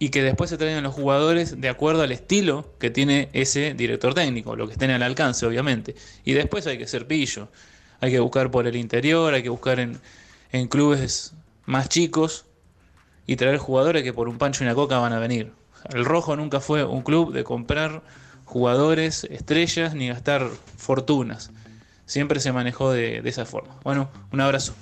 y que después se traigan los jugadores de acuerdo al estilo que tiene ese director técnico, lo que estén al alcance, obviamente. Y después hay que ser pillo, hay que buscar por el interior, hay que buscar en, en clubes más chicos y traer jugadores que por un pancho y una coca van a venir. El Rojo nunca fue un club de comprar jugadores, estrellas, ni gastar fortunas. Siempre se manejó de, de esa forma. Bueno, un abrazo.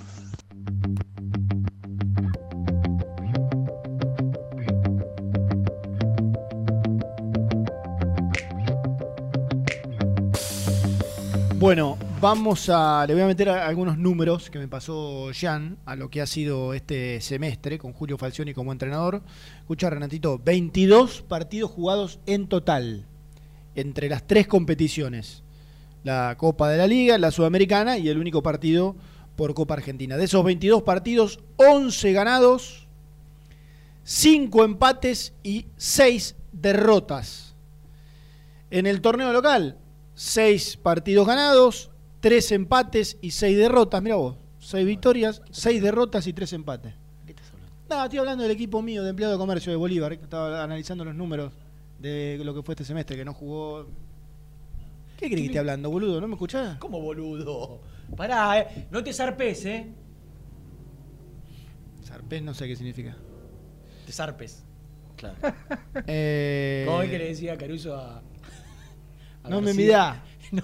Bueno, vamos a. Le voy a meter a- algunos números que me pasó Jan a lo que ha sido este semestre con Julio Falcioni como entrenador. Escucha, Renatito, 22 partidos jugados en total entre las tres competiciones: la Copa de la Liga, la Sudamericana y el único partido por Copa Argentina. De esos 22 partidos, 11 ganados, 5 empates y 6 derrotas. En el torneo local, 6 partidos ganados, 3 empates y 6 derrotas. Mira vos, 6 victorias, 6 derrotas y 3 empates. No, estoy hablando del equipo mío de empleado de comercio de Bolívar, que estaba analizando los números de lo que fue este semestre, que no jugó. ¿Qué crees que esté hablando, boludo? ¿No me escuchás? ¿Cómo boludo? Pará, eh. no te zarpes, ¿eh? Zarpés no sé qué significa. Te zarpes. Claro. [laughs] Eh, ¿Cómo es que le decía Caruso a. No me midá. [laughs] No.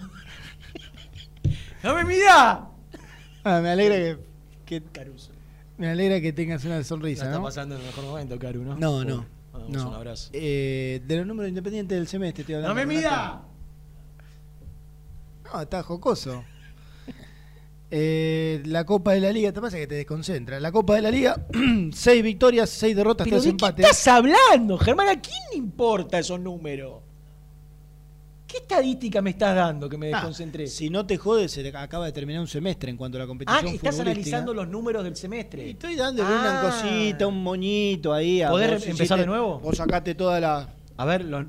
¡No me midá! Ah, me alegra que, que- Caruso. me alegra que tengas una No sonrisa, está ¿no? pasando en el mejor momento, Caru, ¿no? No, no. No. un abrazo. Eh, de los números independientes del semestre estoy ¡No hablando. me Renato. mida! No, está jocoso. [laughs] Eh, la Copa de la Liga, te pasa que te desconcentra. La Copa de la Liga, [clears throat] 6 victorias, 6 derrotas, ¿Pero 3 de empates. qué estás hablando, Germán? ¿A quién le importa esos números? ¿Qué estadística me estás dando que me Ah, desconcentré? si no te jodes, se te acaba de terminar un semestre en cuanto a la ah, competición. estás futbolística. analizando los números del semestre. Estoy dándole una Ah. cosita, un moñito ahí. a ¿Podés vos empezar de nuevo? Vos sacaste toda la. A ver, los-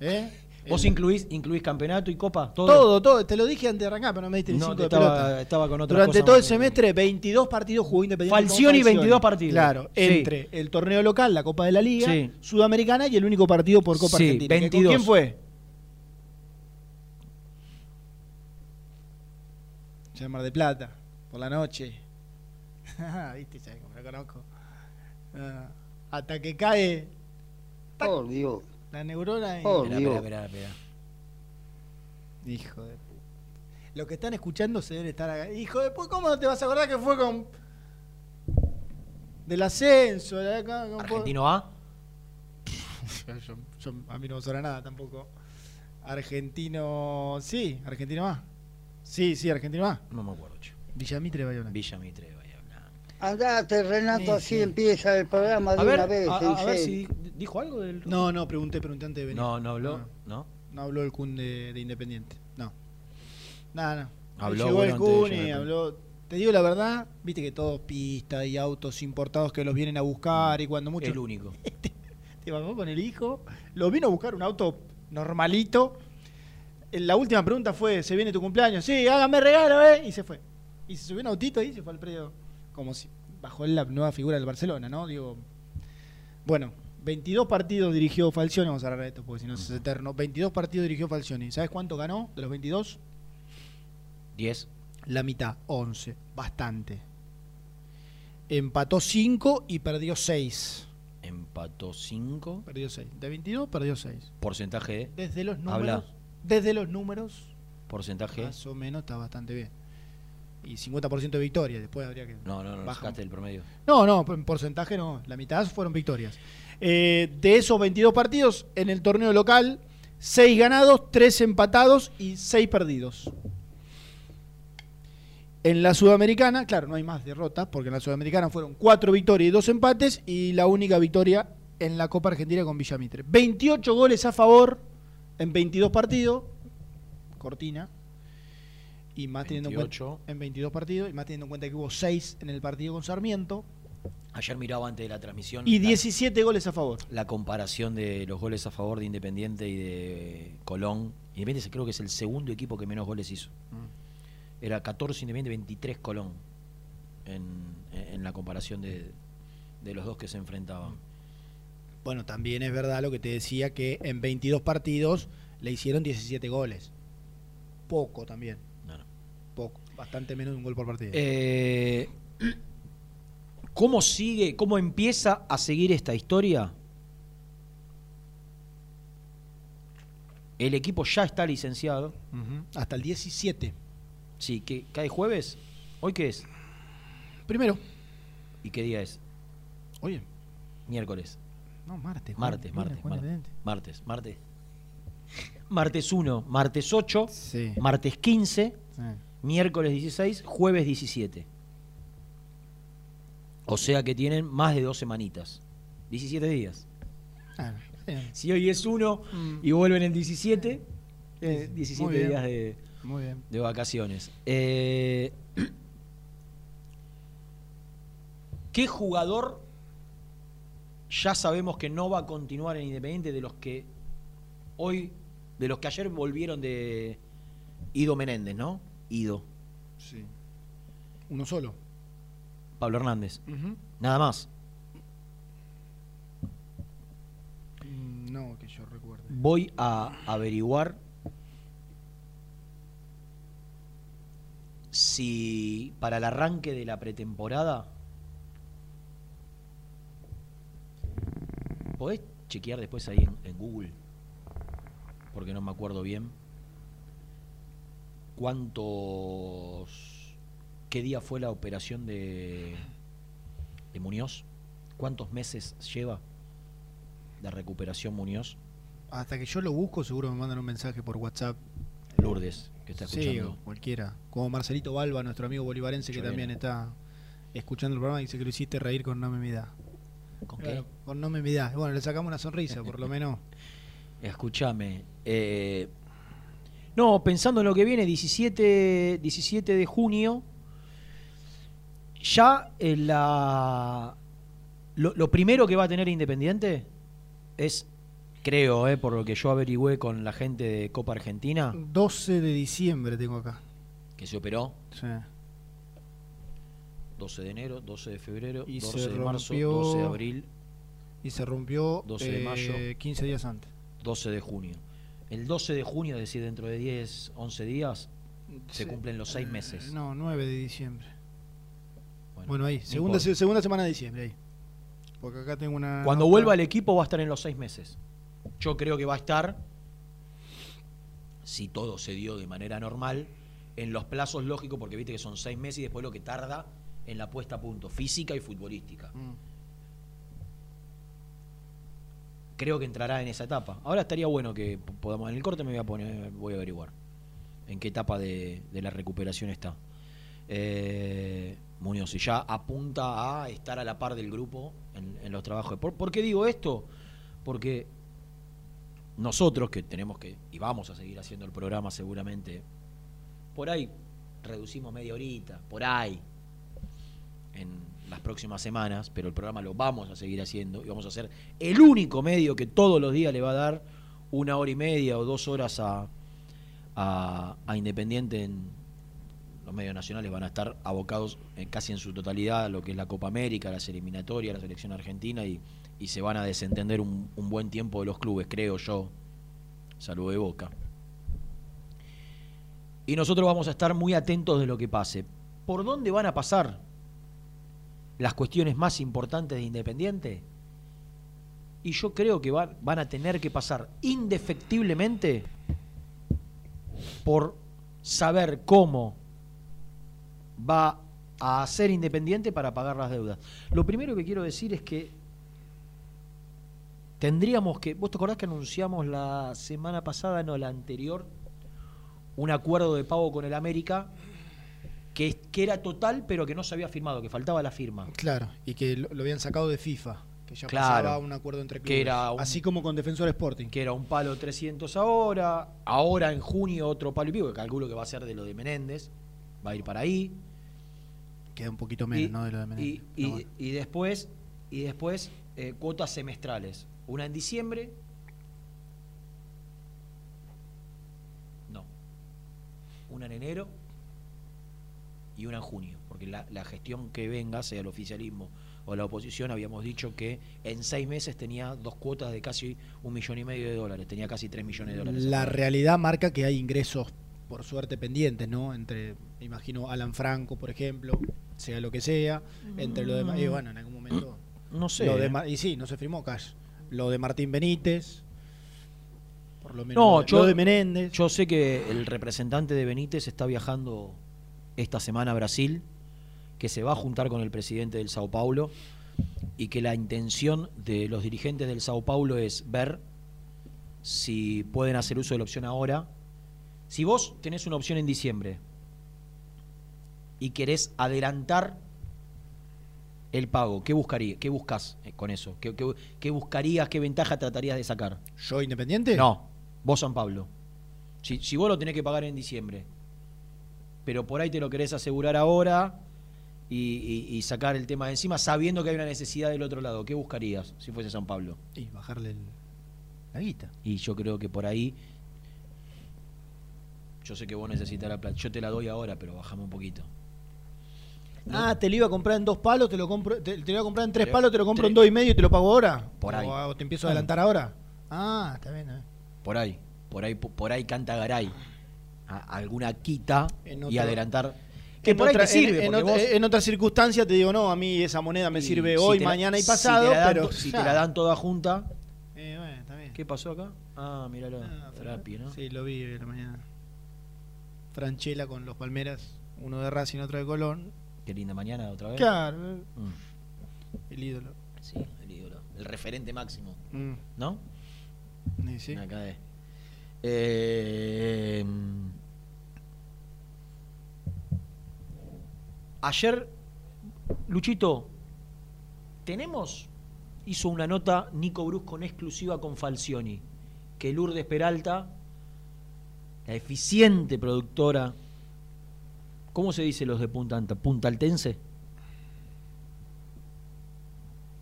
¿Eh? ¿vos incluís, incluís campeonato y copa? ¿Todo? Todo, todo. Te lo dije antes de arrancar, pero no me diste ni No, de estaba- pelota. estaba con otras Durante todo el semestre, 22 partidos jugó Independiente. Falcioni, 22 partidos. Claro, Sí. entre el torneo local, la Copa de la Liga, Sí. Sudamericana y el único partido por Copa Sí, Argentina. ¿Que 22. ¿Con quién fue? Ya en Mar de Plata, por la noche. [laughs] Viste, ya como lo conozco. Ah, hasta que cae Por Dios. la neurona y... Por Esperá, Dios. esperá, esperá, esperá. Hijo de puta. Los que están escuchando se deben estar acá. Hijo de puta, ¿cómo no te vas a acordar que fue con. del ascenso? de acá, con- ¿Argentino A? [laughs] Yo- yo- a mí no me sobra nada tampoco. Argentino. Sí, Argentino A. Sí, sí, Argentino A. No me acuerdo, che. Villamitre Bayona. Villa Mitre, vaya blanca. Andate, Renato, Sí, así sí. empieza el programa de A ver, una vez. a, ver si dijo algo del. No, no, pregunté, pregunté antes de venir. No, no habló, No, ¿no? no habló el Kun de, de Independiente. No. Nada, no. Habló, Llegó bueno, el Kun y habló. Te digo la verdad, viste que todos pistas y autos importados que los vienen a buscar y cuando mucho. El único. [laughs] Te bajó con el hijo, lo vino a buscar un auto normalito. Eh, La última pregunta fue, ¿se viene tu cumpleaños? Sí, hágame regalo, ¿eh? Y se fue. Y se subió un autito y se fue al predio. Como si bajó la nueva figura del Barcelona, ¿no? Digo, bueno, 22 partidos dirigió Falcioni, vamos a hablar de esto porque si no es eterno. 22 partidos dirigió Falcioni. ¿Sabes cuánto ganó de los 22? 10. La mitad, 11. Bastante. Empató 5 y perdió 6. Empató 5. Perdió 6. De 22 perdió 6. Porcentaje de. Desde los números. Habla. Desde los números, Porcentaje. más o menos está bastante bien. Y 50% de victoria, después habría que. No, no, no, sacaste el promedio. No, no, en porcentaje no. La mitad fueron victorias. Eh, de esos 22 partidos, en el torneo local, 6 ganados, 3 empatados y 6 perdidos. En la Sudamericana, claro, no hay más derrotas, porque en la Sudamericana fueron 4 victorias y 2 empates, y la única victoria en la Copa Argentina con Villamitre. 28 goles a favor en 22 partidos, cortina, y más teniendo en 28. cuenta en 22 partidos, y más teniendo en cuenta que hubo 6 en el partido con Sarmiento, Ayer miraba antes de la transmisión. y la- 17 goles a favor. la comparación de los goles a favor de Independiente y de Colón. Independiente creo que es el segundo equipo que menos goles hizo. Era 14 Independiente, 23 Colón en, en la comparación de, de los dos que se enfrentaban. Bueno, también es verdad lo que te decía que en 22 partidos le hicieron 17 goles. Poco también. No, no. Poco. Bastante menos de un gol por partido. Eh, ¿Cómo sigue, cómo empieza a seguir esta historia? El equipo ya está licenciado. Hasta el 17. Sí, que cae jueves. ¿Hoy qué es? Primero. ¿Y qué día es? Oye. Miércoles. No, martes. Martes, martes, martes, martes, martes. Martes 1, martes 8, Sí. martes 15, Sí. miércoles 16, jueves 17. O sea que tienen más de dos semanitas. 17 días. Ah. Si hoy es 1 Mm. y vuelven el 17, eh, 17 Muy días de, Muy bien. de vacaciones. Eh, [clears throat] ¿Qué jugador ya sabemos que no va a continuar en Independiente de los que hoy, de los que ayer volvieron de Ido Menéndez, ¿no? Ido. Sí. Uno solo. Pablo Hernández. Nada más. Mm, No, que yo recuerde. Voy a averiguar si para el arranque de la pretemporada podés chequear después ahí en, en Google porque no me acuerdo bien cuántos qué día fue la operación de de Muñoz cuántos meses lleva de recuperación Muñoz Hasta que yo lo busco, seguro me mandan un mensaje por WhatsApp. Lourdes que está Sí, escuchando o cualquiera. Como Marcelito Balba, nuestro amigo bolivarense que también está escuchando el programa y dice que lo hiciste reír con No me mida. ¿Con qué? Con No me mida. Bueno, le sacamos una sonrisa, por lo menos. [laughs] Escúchame. eh, no, pensando en lo que viene, 17, 17 de junio, ya en la, lo, lo primero que va a tener Independiente es, creo, eh, por lo que yo averigüé con la gente de Copa Argentina, 12 de diciembre tengo acá. que se operó, Sí. 12 de enero, 12 de febrero, Y 12 se de marzo, rompió- 12 de abril, Y se rompió 12 de eh, mayo. 15 días antes. 12 de junio. El 12 de junio, es decir, dentro de 10, 11 días, se Sí. cumplen los 6 meses. No, 9 de diciembre. Bueno, Bueno, ahí, segunda, importa. segunda semana de diciembre, ahí. Porque acá tengo una. Cuando nota. vuelva el equipo va a estar en los seis meses. Yo creo que va a estar, si todo se dio de manera normal, en los plazos lógicos, porque viste que son seis meses y después lo que tarda en la puesta a punto, física y futbolística. Mm. Creo que entrará en esa etapa. Ahora estaría bueno que podamos, en el corte me voy a poner, voy a averiguar en qué etapa de, de la recuperación está. Eh, Muñoz, y ya apunta a estar a la par del grupo en, en los trabajos. ¿Por, por qué digo esto? Porque nosotros que tenemos que, y vamos a seguir haciendo el programa seguramente, por ahí reducimos media horita, por ahí, en las próximas semanas, pero el programa lo vamos a seguir haciendo y vamos a ser el único medio que todos los días le va a dar una hora y media o dos horas a, a, Independiente en los medios nacionales van a estar abocados casi en su totalidad a lo que es la Copa América, las eliminatorias, la selección argentina y, y se van a desentender un, un buen tiempo de los clubes, creo yo. Salud de Boca. Y nosotros vamos a estar muy atentos de lo que pase. ¿Por dónde van a pasar las cuestiones más importantes de Independiente? Y yo creo que van, van a tener que pasar indefectiblemente por saber cómo va a ser independiente para pagar las deudas. Lo primero que quiero decir es que tendríamos que, vos te acordás que anunciamos la semana pasada, no la anterior, un acuerdo de pago con el América que, que era total pero que no se había firmado, que faltaba la firma. Claro, y que lo, lo habían sacado de FIFA. Que ya Claro. pasaba un acuerdo entre clubes. Que era un- Así como con Defensor Sporting. que era un palo 300 ahora, ahora en junio otro palo y pico, que calculo que va a ser de lo de Menéndez, va a ir para ahí. Queda un poquito menos, Y- ¿no? De lo de Menéndez. Y, Pero y- bueno. y después, y después eh, cuotas semestrales. Una en diciembre. No. Una en enero y una en junio. Porque la, la gestión que venga, sea el oficialismo o la oposición, habíamos dicho que en seis meses tenía dos cuotas de casi un millón y medio de dólares. Tenía casi tres millones de dólares. La realidad marca que hay ingresos, por suerte, pendientes, ¿no? Entre, me imagino, Alan Franco, por ejemplo, sea lo que sea, entre lo demás. Y bueno, en algún momento. [clears throat] No sé, Lo de ¿eh? Ma- y sí, no se firmó Cash. Lo de Martín Benítez. Por lo menos. No, lo de- yo, lo de Menéndez. yo sé que el representante de Benítez está viajando esta semana a Brasil, que se va a juntar con el presidente del Sao Paulo y que la intención de los dirigentes del Sao Paulo es ver si pueden hacer uso de la opción ahora. Si vos tenés una opción en diciembre y querés adelantar el pago, ¿qué buscaría, qué buscas con eso? ¿Qué, qué- qué buscarías, qué ventaja tratarías de sacar? ¿Yo independiente? No, vos San Pablo. Si, si vos lo tenés que pagar en diciembre, pero por ahí te lo querés asegurar ahora y, y- y sacar el tema de encima sabiendo que hay una necesidad del otro lado? ¿Qué buscarías si fuese San Pablo? Y bajarle el- la guita. Y yo creo que por ahí. Yo sé que vos necesitas la plata. Yo te la doy ahora, pero bajame un poquito. Ah, te lo iba a comprar en dos palos, te lo compro, te, te lo iba a comprar en tres Tre- palos, te lo compro en dos y medio y te lo pago ahora. Por ahí. O, o te empiezo a adelantar ahora. Ah, está bien. eh. Por ahí. Por ahí, por ahí canta Garay. A- alguna quita y adelantar. Que En, por otra, ahí te sirve. en, en vos- en otra circunstancia te digo, no, a mí esa moneda me sirve si hoy, la- mañana y pasado, dan pero si te la dan toda junta. Eh, bueno, está bien. ¿Qué pasó acá? Ah, míralo. Ah, Trapi, ¿no? Sí, lo vi en la mañana. Franchella con los Palmeras, uno de Racing, otro de Colón. Qué linda mañana otra vez. Claro, Mm. el ídolo. Sí, el ídolo. El referente máximo. Mm. ¿No? Sí, sí. Acá de- Eh, ayer, Luchito, tenemos, hizo una nota Nico Brusco en exclusiva con Falcioni, que Lourdes Peralta, la eficiente productora, ¿cómo se dice los de Punta? ¿Puntaltense?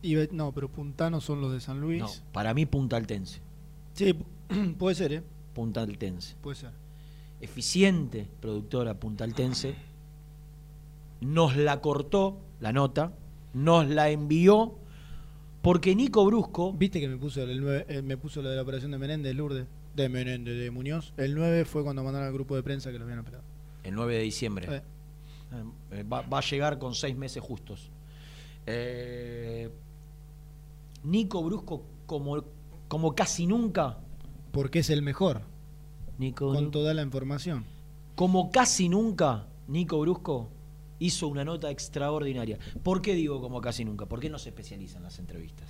Y no, pero puntanos son los de San Luis. No, para mí puntaltense. Sí, [clears throat] puede ser, ¿eh? Puntaltense. Puede ser. eficiente productora puntaltense, nos la cortó la nota, nos la envió, porque Nico Brusco, ¿Viste que me puso, el 9, eh, me puso lo de la operación de Menéndez, Lourdes? De Menéndez, de Muñoz. El 9 fue cuando mandaron al grupo de prensa que lo habían operado. el 9 de diciembre, Eh. eh, va, va a llegar con seis meses justos. Eh, Nico Brusco, como, como casi nunca, Porque es el mejor, Nico con toda la información. como casi nunca, Nico Brusco hizo una nota extraordinaria. ¿Por qué digo como casi nunca? Porque él no se especializa en las entrevistas.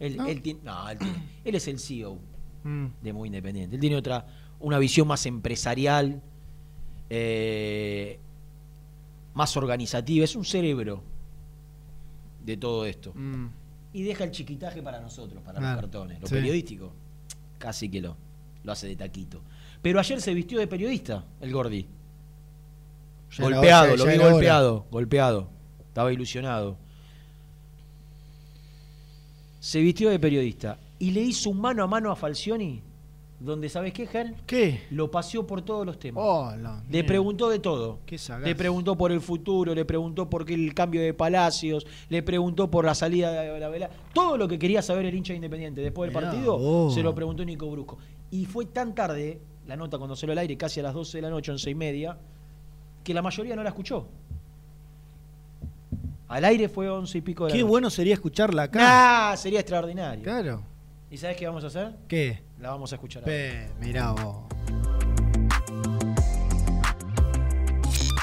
Él, ¿No? él tiene- no, él, tiene- [clears throat] él es el CEO Mm. de Muy Independiente. Él tiene otra, una visión más empresarial, eh, más organizativa. Es un cerebro de todo esto. Mm. Y deja el chiquitaje para nosotros, para los cartones. Lo sí. periodístico, casi que lo, lo hace de taquito. Pero ayer se vistió de periodista, el Gordi. Ya golpeado, hora, lo vi hora. golpeado, golpeado. Estaba ilusionado. Se vistió de periodista y le hizo un mano a mano a Falcioni, donde, ¿sabes qué, Ger? ¿Qué? Lo paseó por todos los temas. Oh, Le preguntó de todo. Qué sagaz. Le preguntó por el futuro, le preguntó por qué el cambio de Palacios, le preguntó por la salida de la vela. Todo lo que quería saber el hincha de Independiente después del Mirá partido se lo preguntó Nico Brusco. Y fue tan tarde, la nota cuando salió al aire, casi a las 12 de la noche, 11 y media, que la mayoría no la escuchó. Al aire fue 11 y pico de la Qué noche. bueno sería escucharla acá. Nah, sería extraordinario. Claro. ¿Y sabes qué vamos a hacer? ¿Qué? La vamos a escuchar ahora. Pe, mirá vos.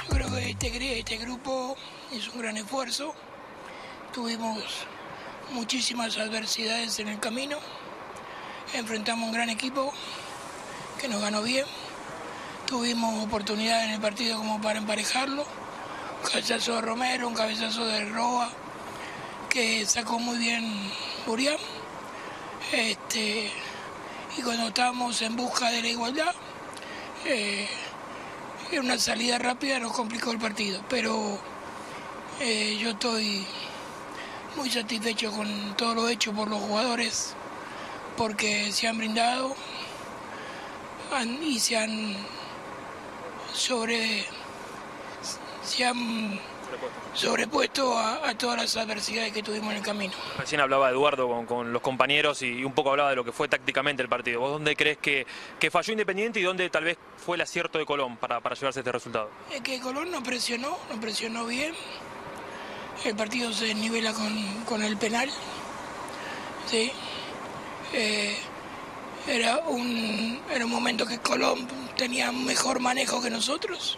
Yo creo que este, este grupo hizo un gran esfuerzo. Tuvimos muchísimas adversidades en el camino. Enfrentamos un gran equipo que nos ganó bien. Tuvimos oportunidad en el partido como para emparejarlo. Un cabezazo de Romero, un cabezazo de Roa, que sacó muy bien Burián. Este, y cuando estábamos en busca de la igualdad, eh, en una salida rápida nos complicó el partido, pero eh, yo estoy muy satisfecho con todo lo hecho por los jugadores, porque se han brindado han- y se han sobre se han sobrepuesto a, a todas las adversidades que tuvimos en el camino. Recién hablaba Eduardo con, con los compañeros y un poco hablaba de lo que fue tácticamente el partido. ¿Vos dónde crees que, que falló Independiente y dónde tal vez fue el acierto de Colón para, para llevarse este resultado? Es que Colón nos presionó, nos presionó bien. El partido se nivela con, con el penal. Sí. Eh, era, un, era un momento que Colón tenía mejor manejo que nosotros,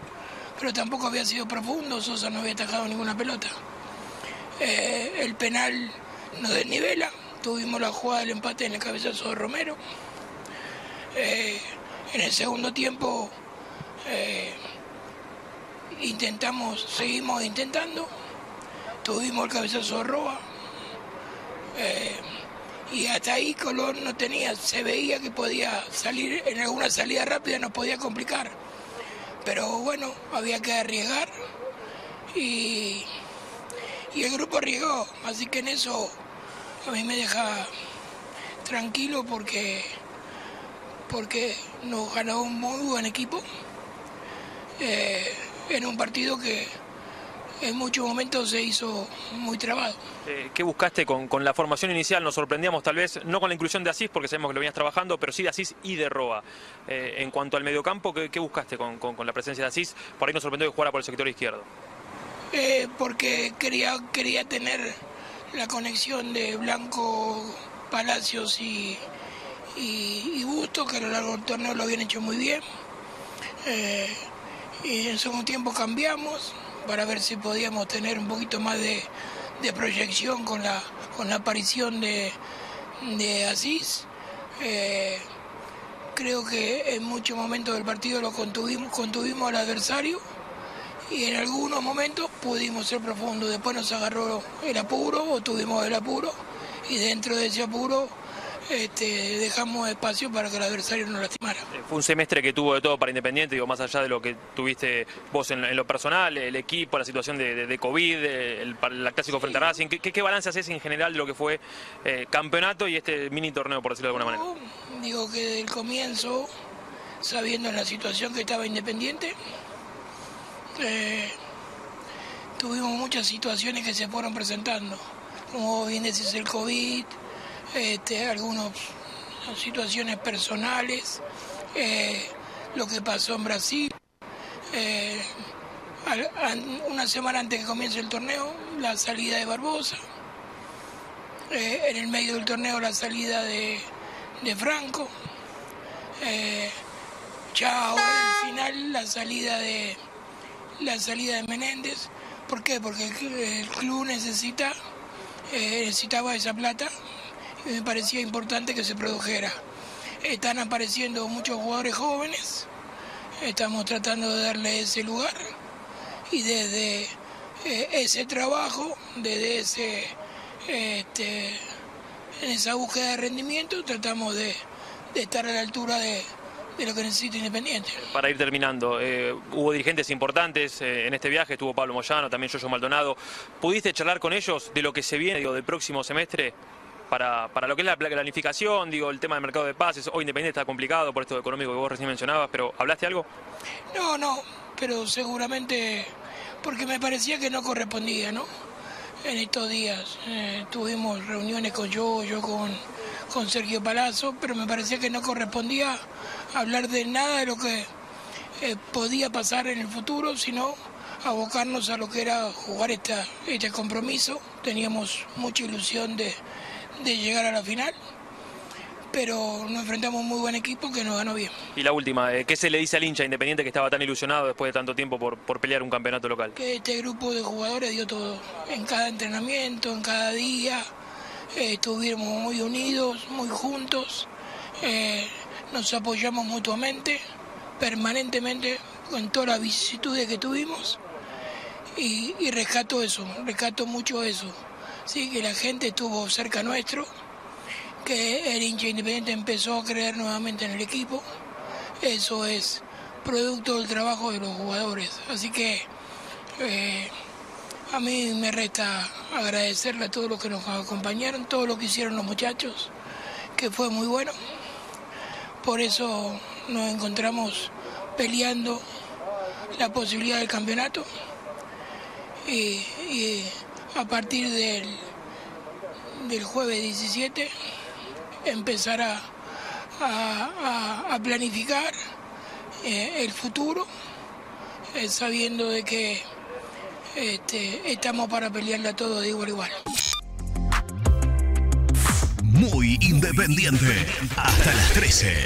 pero tampoco había sido profundo. Sosa no había atajado ninguna pelota. Eh, el penal nos desnivela. Tuvimos la jugada del empate en el cabezazo de Romero. Eh, en el segundo tiempo. eh, intentamos, seguimos intentando, tuvimos el cabezazo de Roa, y hasta ahí Colón no tenía, se veía que podía salir, en alguna salida rápida nos podía complicar, pero bueno, había que arriesgar y, y el grupo arriesgó. Así que en eso a mí me deja tranquilo porque, porque nos ganó un muy buen equipo eh, en un partido que en muchos momentos se hizo muy trabado. Eh, ¿Qué buscaste con, con la formación inicial? Nos sorprendíamos tal vez, no con la inclusión de Asís, porque sabemos que lo venías trabajando, pero sí de Asís y de Roa. Eh, en cuanto al mediocampo, ¿qué, qué buscaste con, con- con la presencia de Asís? Por ahí nos sorprendió que jugara por el sector izquierdo. Eh, porque quería, quería tener la conexión de Blanco, Palacios y, y, y Busto, que a lo largo del torneo lo habían hecho muy bien. Y en segundo tiempo cambiamos para ver si podíamos tener un poquito más de, proyección con la, con la aparición de, de Asís. Eh, creo que en muchos momentos del partido lo contuvimos, contuvimos al adversario y en algunos momentos pudimos ser profundos. Después nos agarró el apuro o tuvimos el apuro y dentro de ese apuro este, dejamos espacio para que el adversario no lastimara. Eh, Fue un semestre que tuvo de todo para Independiente, digo, más allá de lo que tuviste vos en, en lo personal, el equipo, la situación de, de- de COVID, eh, el, el clásico frente a Racing. ¿Qué, balance haces en general de lo que fue eh, campeonato y este mini torneo, por decirlo de alguna manera? Digo que desde el comienzo, sabiendo la situación que estaba Independiente, eh, tuvimos muchas situaciones que se fueron presentando, como bien decís el COVID, este, algunas situaciones personales, eh, lo que pasó en Brasil. eh, una semana antes que comience el torneo, la salida de Barbosa. Eh, en el medio del torneo, la salida de, Franco. Ya ahora en el final, la salida de la salida de Menéndez. ¿Por qué? Porque el, el club necesita necesitaba esa plata me parecía importante que se produjera. Están apareciendo muchos jugadores jóvenes, estamos tratando de darle ese lugar y desde eh, ese trabajo, desde ese, este, en esa búsqueda de rendimiento, tratamos de, estar a la altura de, lo que necesita Independiente. Para ir terminando, eh, hubo dirigentes importantes eh, en este viaje, estuvo Pablo Moyano, también Yoyo Maldonado. ¿Pudiste charlar con ellos de lo que se viene, del próximo semestre? Para, para lo que es la planificación, digo, el tema del mercado de pases, hoy Independiente está complicado por esto económico que vos recién mencionabas, pero ¿hablaste algo? No, no, pero seguramente porque me parecía que no correspondía, ¿no? En estos días eh, tuvimos reuniones con yo, yo con, con Sergio Palazzo, pero me parecía que no correspondía hablar de nada de lo que eh, podía pasar en el futuro, sino abocarnos a lo que era jugar esta, este compromiso. Teníamos mucha ilusión de, de llegar a la final, pero nos enfrentamos a un muy buen equipo que nos ganó bien. Y la última, eh, ¿qué se le dice al hincha Independiente que estaba tan ilusionado después de tanto tiempo por, por pelear un campeonato local? que este grupo de jugadores dio todo, en cada entrenamiento, en cada día, eh, estuvimos muy unidos, muy juntos, eh, nos apoyamos mutuamente, permanentemente, con todas las vicisitudes que tuvimos, y, y rescato eso, rescato mucho eso, sí, que la gente estuvo cerca nuestro, que el hincha independiente empezó a creer nuevamente en el equipo, eso es producto del trabajo de los jugadores, así que eh, a mí me resta agradecerle a todos los que nos acompañaron, todo lo que hicieron los muchachos, que fue muy bueno. Por eso nos encontramos peleando la posibilidad del campeonato. Y, a partir del, del jueves 17 empezar a, a- a- a planificar eh, el futuro, eh, sabiendo de que este, estamos para pelearla todo de igual a igual. Muy independiente. Hasta las 13.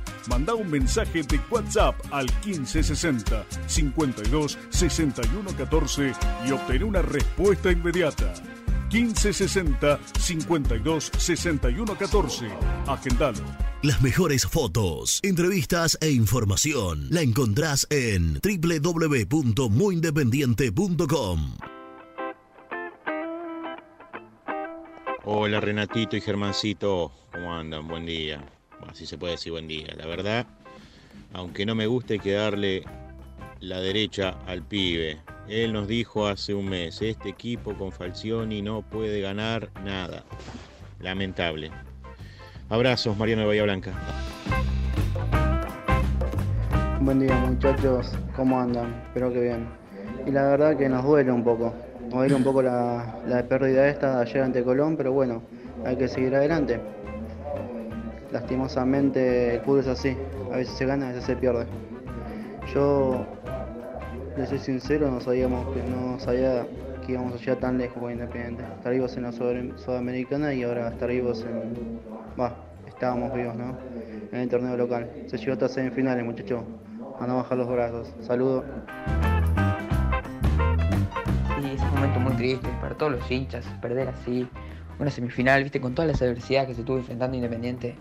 Manda un mensaje de WhatsApp al 1560 52 61 14 y obtén una respuesta inmediata. 1560 52 61 14. Agendalo. Las mejores fotos, entrevistas e información la encontrás en www.muyindependiente.com. Hola Renatito y Germancito, ¿cómo andan? Buen día. Así se puede decir buen día. La verdad, aunque no me guste hay que darle la derecha al pibe. Él nos dijo hace un mes, este equipo con Falcioni no puede ganar nada. Lamentable. Abrazos, Mariano de Bahía Blanca. Buen día muchachos, ¿cómo andan? Espero que bien. Y la verdad que nos duele un poco. Nos duele un poco la, la pérdida esta de ayer ante Colón, pero bueno, hay que seguir adelante. Lastimosamente el fútbol es así, a veces se gana, a veces se pierde. Yo, les soy sincero, no sabíamos que no sabía que íbamos a llegar tan lejos con Independiente. Estar vivos en la Sud- Sudamericana y ahora estar vivos en. Va, estábamos vivos, ¿no? En el torneo local. Se llegó hasta semifinales, muchachos. A no bajar los brazos. Saludos. Sí, es un momento muy triste para todos los hinchas, perder así una semifinal, viste, con todas las adversidades que se tuvo enfrentando Independiente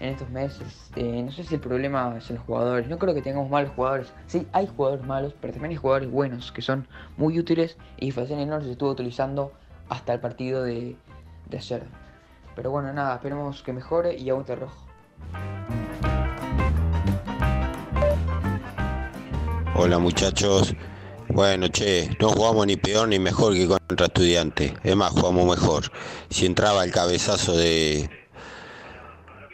en estos meses. Eh, no sé si el problema es en los jugadores, no creo que tengamos malos jugadores. Sí, hay jugadores malos, pero también hay jugadores buenos que son muy útiles y Falcioni no los estuvo utilizando hasta el partido de, de ayer. Pero bueno, nada, esperemos que mejore y aguante rojo. Hola muchachos. Bueno, che, no jugamos ni peor ni mejor que contra estudiantes. Es más, jugamos mejor. Si entraba el cabezazo de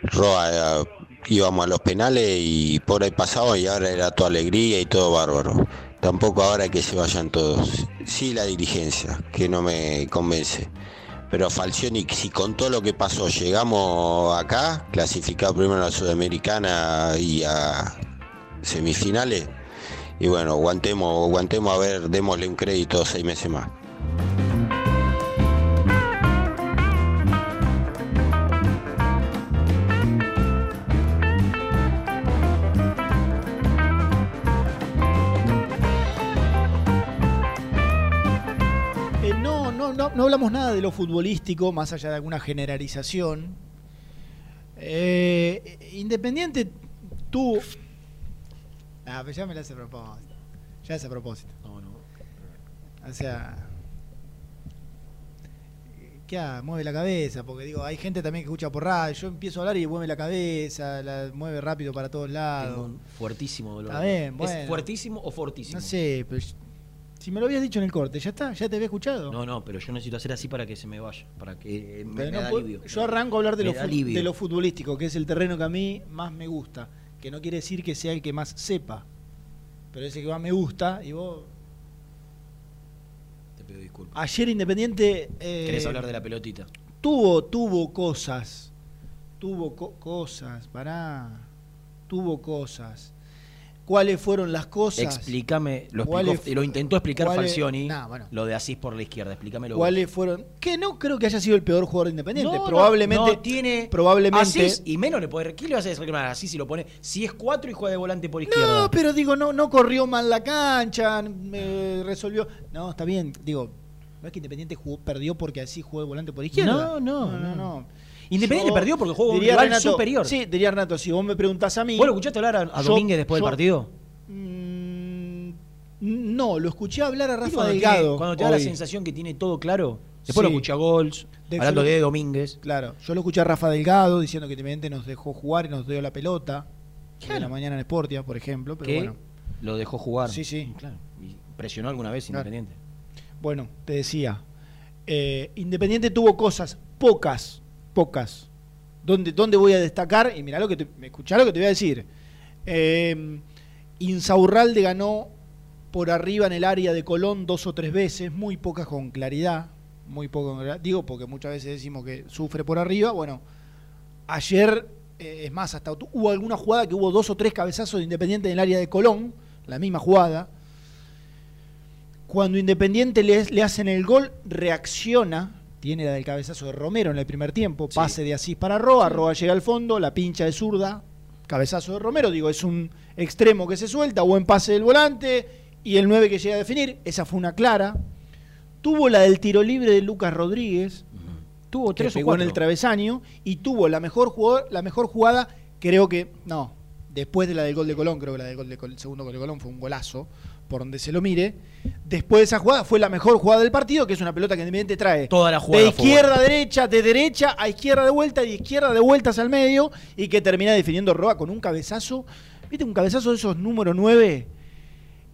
Roa, eh, íbamos a los penales y por ahí pasaba y ahora era toda alegría y todo bárbaro. Tampoco ahora que se vayan todos. Sí la dirigencia, que no me convence. Pero Falcioni, si con todo lo que pasó llegamos acá, clasificado primero a la Sudamericana y a semifinales, y bueno, aguantemos, aguantemos a ver, démosle un crédito seis meses más. No, hablamos nada de lo futbolístico, más allá de alguna generalización. Eh, Independiente tuvo. Ah, pero ya me la hace a propósito. Ya es a propósito. No, no. O sea. ¿Qué hace? Mueve la cabeza, porque digo, hay gente también que escucha por radio. Yo empiezo a hablar y mueve la cabeza, la mueve rápido para todos Tengo lados. un fuertísimo dolor. Está bien, ¿Es bueno. fuertísimo o fortísimo? No sé, pero si me lo habías dicho en el corte, ya está, ya te había escuchado. No, no, pero yo necesito hacer así para que se me vaya, para que me, me no da puedo- alivio. yo arranco a hablar de lo, de lo futbolístico, que es el terreno que a mí más me gusta. Que no quiere decir que sea el que más sepa. Pero ese que más me gusta, y vos. Te pido disculpas. Ayer Independiente. eh, ¿Querés hablar de la pelotita? Tuvo, tuvo cosas. Tuvo co- cosas, pará. Tuvo cosas. ¿Cuáles fueron las cosas? Explícame, lo, ¿Cuáles explicó- lo intentó explicar cuáles- Falcioni, Nah, bueno. lo de Asís por la izquierda, explícamelo. vos. ¿Cuáles fueron? Que no creo que haya sido el peor jugador de Independiente. No, probablemente. no tiene Probablemente. Asís y menos le puede ¿Qué le vas a reclamar Asís si lo pone? Si es 4 y juega de volante por izquierda. No, pero digo, no, no corrió mal la cancha, me resolvió. No, está bien, digo, no es que Independiente jugó, perdió porque así jugó de volante por izquierda. No, no, no. no. no. Independiente Yo perdió porque jugó un rival Renato- superior. Sí, diría Renato, si vos me preguntás a mí. ¿Vos lo escuchaste hablar a, a yo- Domínguez después yo- del partido? Mm, No, lo escuché hablar a ¿Viste Rafa cuando Delgado. tiene- cuando te da la sensación que tiene todo claro. Después Sí. lo escuché a Gols, De- hablando lo- de Domínguez. Claro, yo lo escuché a Rafa Delgado diciendo que Independiente nos dejó jugar y nos dio la pelota. De la mañana en Sportia, por ejemplo. Pero bueno. lo dejó jugar. Sí, sí. Claro. Y presionó alguna vez Claro. Independiente. Bueno, te decía, eh, Independiente tuvo cosas, pocas, pocas. ¿Dónde, dónde voy a destacar? Y mirá lo que te, escuchá lo que te voy a decir. Eh, Insaurralde ganó por arriba en el área de Colón dos o tres veces, muy pocas con claridad. Muy poco. Digo, porque muchas veces decimos que sufre por arriba. Bueno, ayer, eh, es más, hasta hubo alguna jugada que hubo dos o tres cabezazos de Independiente en el área de Colón, la misma jugada. Cuando Independiente le, le hacen el gol, reacciona. Tiene la del cabezazo de Romero en el primer tiempo. Pase de Asís para Roa. Roa llega al fondo, la pincha de zurda. cabezazo de Romero, digo, es un extremo que se suelta, buen pase del volante y el 9 que llega a definir, esa fue una clara. Tuvo la del tiro libre de Lucas Rodríguez, Tuvo tres o pegó en cuatro. el travesaño y tuvo la mejor jugada, la mejor jugada, creo que no, después de la del gol de Colón, creo que la del gol de Col- el segundo gol de Colón fue un golazo, por donde se lo mire. Después de esa jugada fue la mejor jugada del partido, que es una pelota que Independiente trae Toda la jugada de izquierda a derecha, de derecha a izquierda de vuelta, y de izquierda de vueltas al medio, y que termina definiendo Roa con un cabezazo. ¿Viste? Un cabezazo de esos número 9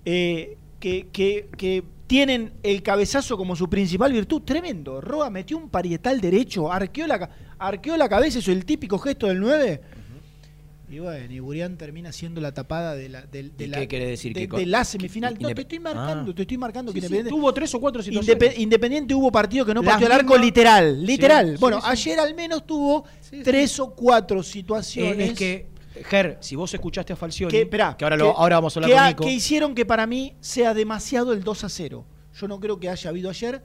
eh, que, que- que tienen el cabezazo como su principal virtud. Tremendo. Roa metió un parietal derecho, arqueó la, arqueó la cabeza, hizo el típico gesto del 9. Y bueno, y Burián termina siendo la tapada de la, de ¿Y la, qué quiere decir? de, Que de la semifinal. No, te estoy marcando, Ah. te estoy marcando que Sí, sí, Independiente. tuvo tres o cuatro situaciones. Indepe- Independiente hubo partido que no partió el arco literal, literal. Sí, bueno, ayer al menos tuvo tres o cuatro Eh, situaciones es que, Ger, si vos escuchaste a Falcioni, que, esperá, que ahora, lo- que- ahora vamos a hablar que con Nico. que hicieron que para mí sea demasiado el 2 a 0. Yo no creo que haya habido ayer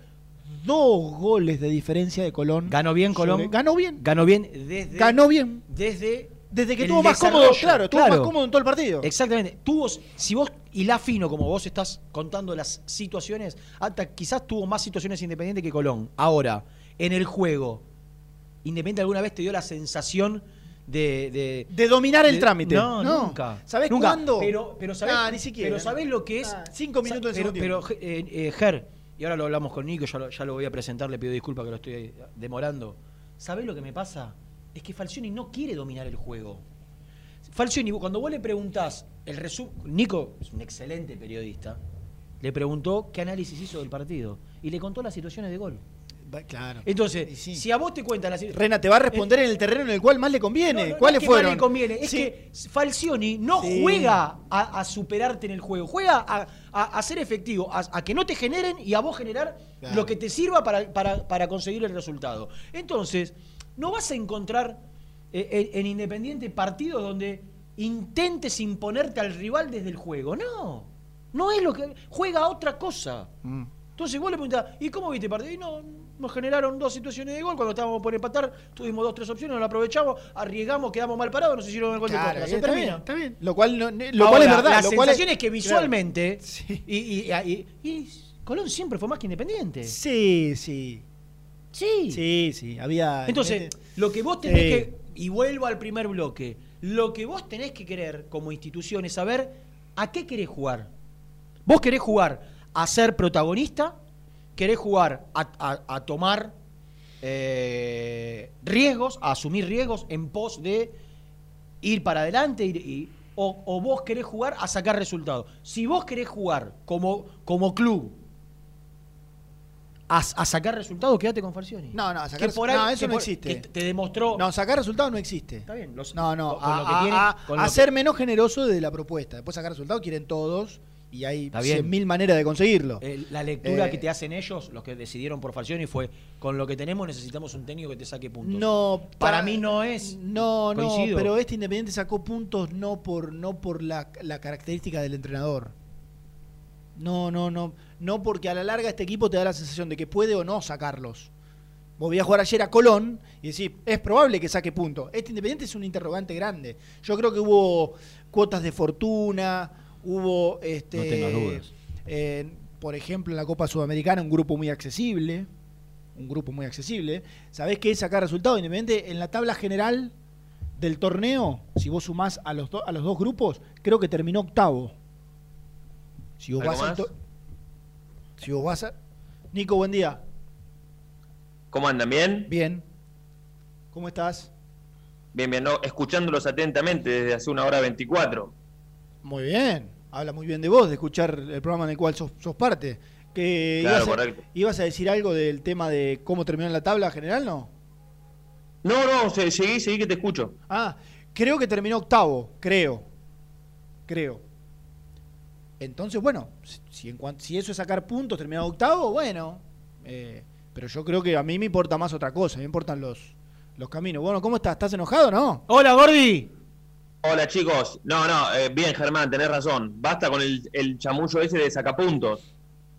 dos goles de diferencia de Colón. Ganó bien Colón. sobre- ganó bien. Ganó bien desde. Ganó bien. Desde. Desde que estuvo más cómodo, claro, estuvo más cómodo en todo el partido. Exactamente. Tuvo, si vos hilás fino, como vos estás contando las situaciones, hasta quizás tuvo más situaciones Independiente que Colón. Ahora, en el juego, Independiente alguna vez te dio la sensación de. De, De dominar el de- trámite. No, No. nunca. ¿Sabés Nunca. cuándo? Pero, pero ¿sabés, Ah, ni siquiera. Pero ¿sabés lo que es? Ah, cinco minutos del pero, pero, eh, eh, Ger, y ahora lo hablamos con Nico, ya lo, ya lo voy a presentar, le pido disculpas que lo estoy demorando. ¿Sabés lo que me pasa? Es que Falcioni no quiere dominar el juego. Falcioni, cuando vos le preguntás el resumen. Nico es un excelente periodista. Le preguntó qué análisis hizo del partido. Y le contó las situaciones de gol. Claro. Entonces, si a vos te cuentan las. Rena te va a responder en el terreno en el cual más le conviene. No, no, no ¿Cuáles es que más fueron? le conviene, es Sí. que Falcioni no Sí. juega a, a superarte en el juego, juega a, a- a ser efectivo, a, a que no te generen y a vos generar Claro. lo que te sirva para, para- para conseguir el resultado. Entonces, no vas a encontrar eh, en, en Independiente partidos donde intentes imponerte al rival desde el juego. No, no es lo que. Juega otra cosa. Mm. Entonces vos le preguntás, ¿y cómo viste el partido? Y no, nos generaron dos situaciones de gol. Cuando estábamos por empatar, tuvimos dos, tres opciones, no lo aprovechamos, arriesgamos, quedamos mal parados, nos hicieron el gol Claro, de contra. Se está termina. bien, está bien. Lo cual, no- lo Ahora, cual es verdad. La lo cual sensación es, que claro. visualmente. Y, y- y- y Colón siempre fue más que independiente. Sí, sí. Sí. Sí, sí. Había. Entonces, lo que vos tenés Sí. que. Y vuelvo al primer bloque. Lo que vos tenés que querer como institución es saber a qué querés jugar. Vos querés jugar a ser protagonista, querés jugar a, a- a tomar eh, riesgos, a asumir riesgos en pos de ir para adelante ir- y- o, o vos querés jugar a sacar resultados. Si vos querés jugar como, como club a, a sacar resultados, quédate con Falcioni. No, no, a sacar Que por no, ahí- eso que no por- existe. que te demostró. No, sacar resultados no existe. Está bien. los- No, no. con- a, lo que a- tiene- a- con a lo que- ser menos generoso de la propuesta. Después sacar resultados quieren todos y hay bien. 100.000 maneras de conseguirlo. Eh, la lectura Eh, que te hacen ellos, los que decidieron por Falcioni, fue con lo que tenemos necesitamos un técnico que te saque puntos. No, para pa- mí no es. No, no, pero este Independiente sacó puntos no por, no por la, la característica del entrenador. No, no, no. No porque a la larga este equipo te da la sensación de que puede o no sacarlos. Vos voy a jugar ayer a Colón y decir, es probable que saque puntos. Este Independiente es un interrogante grande. Yo creo que hubo cuotas de fortuna, hubo, este, No tengas dudas. eh, por ejemplo, en la Copa Sudamericana, un grupo muy accesible. Un grupo muy accesible. ¿Sabés qué es sacar resultados? Independiente, en la tabla general del torneo, si vos sumás a los, do- a los dos grupos, creo que terminó octavo. Si vos ¿Algo vas a. más? Si vos vas a. Nico, buen día. ¿Cómo andan? ¿Bien? Bien. ¿Cómo estás? Bien, bien. No, escuchándolos atentamente desde hace una hora 24. Muy bien. Habla muy bien de vos, de escuchar el programa en el cual sos, sos parte. Que Claro, ibas, a, correcto. ibas a decir algo del tema de cómo terminó en la tabla general, ¿no? No, no, se- seguí, seguí que te escucho. Ah, creo que terminó octavo, creo. Creo. Entonces, bueno, si, en cuan- si eso es sacar puntos, terminado octavo, bueno. eh, pero yo creo que a mí me importa más otra cosa, me importan los, los caminos. Bueno, ¿cómo estás? ¿Estás enojado o no? Hola, Gordi. Hola, chicos. No, no, eh, bien, Germán, tenés razón. Basta con el, el chamullo ese de sacapuntos.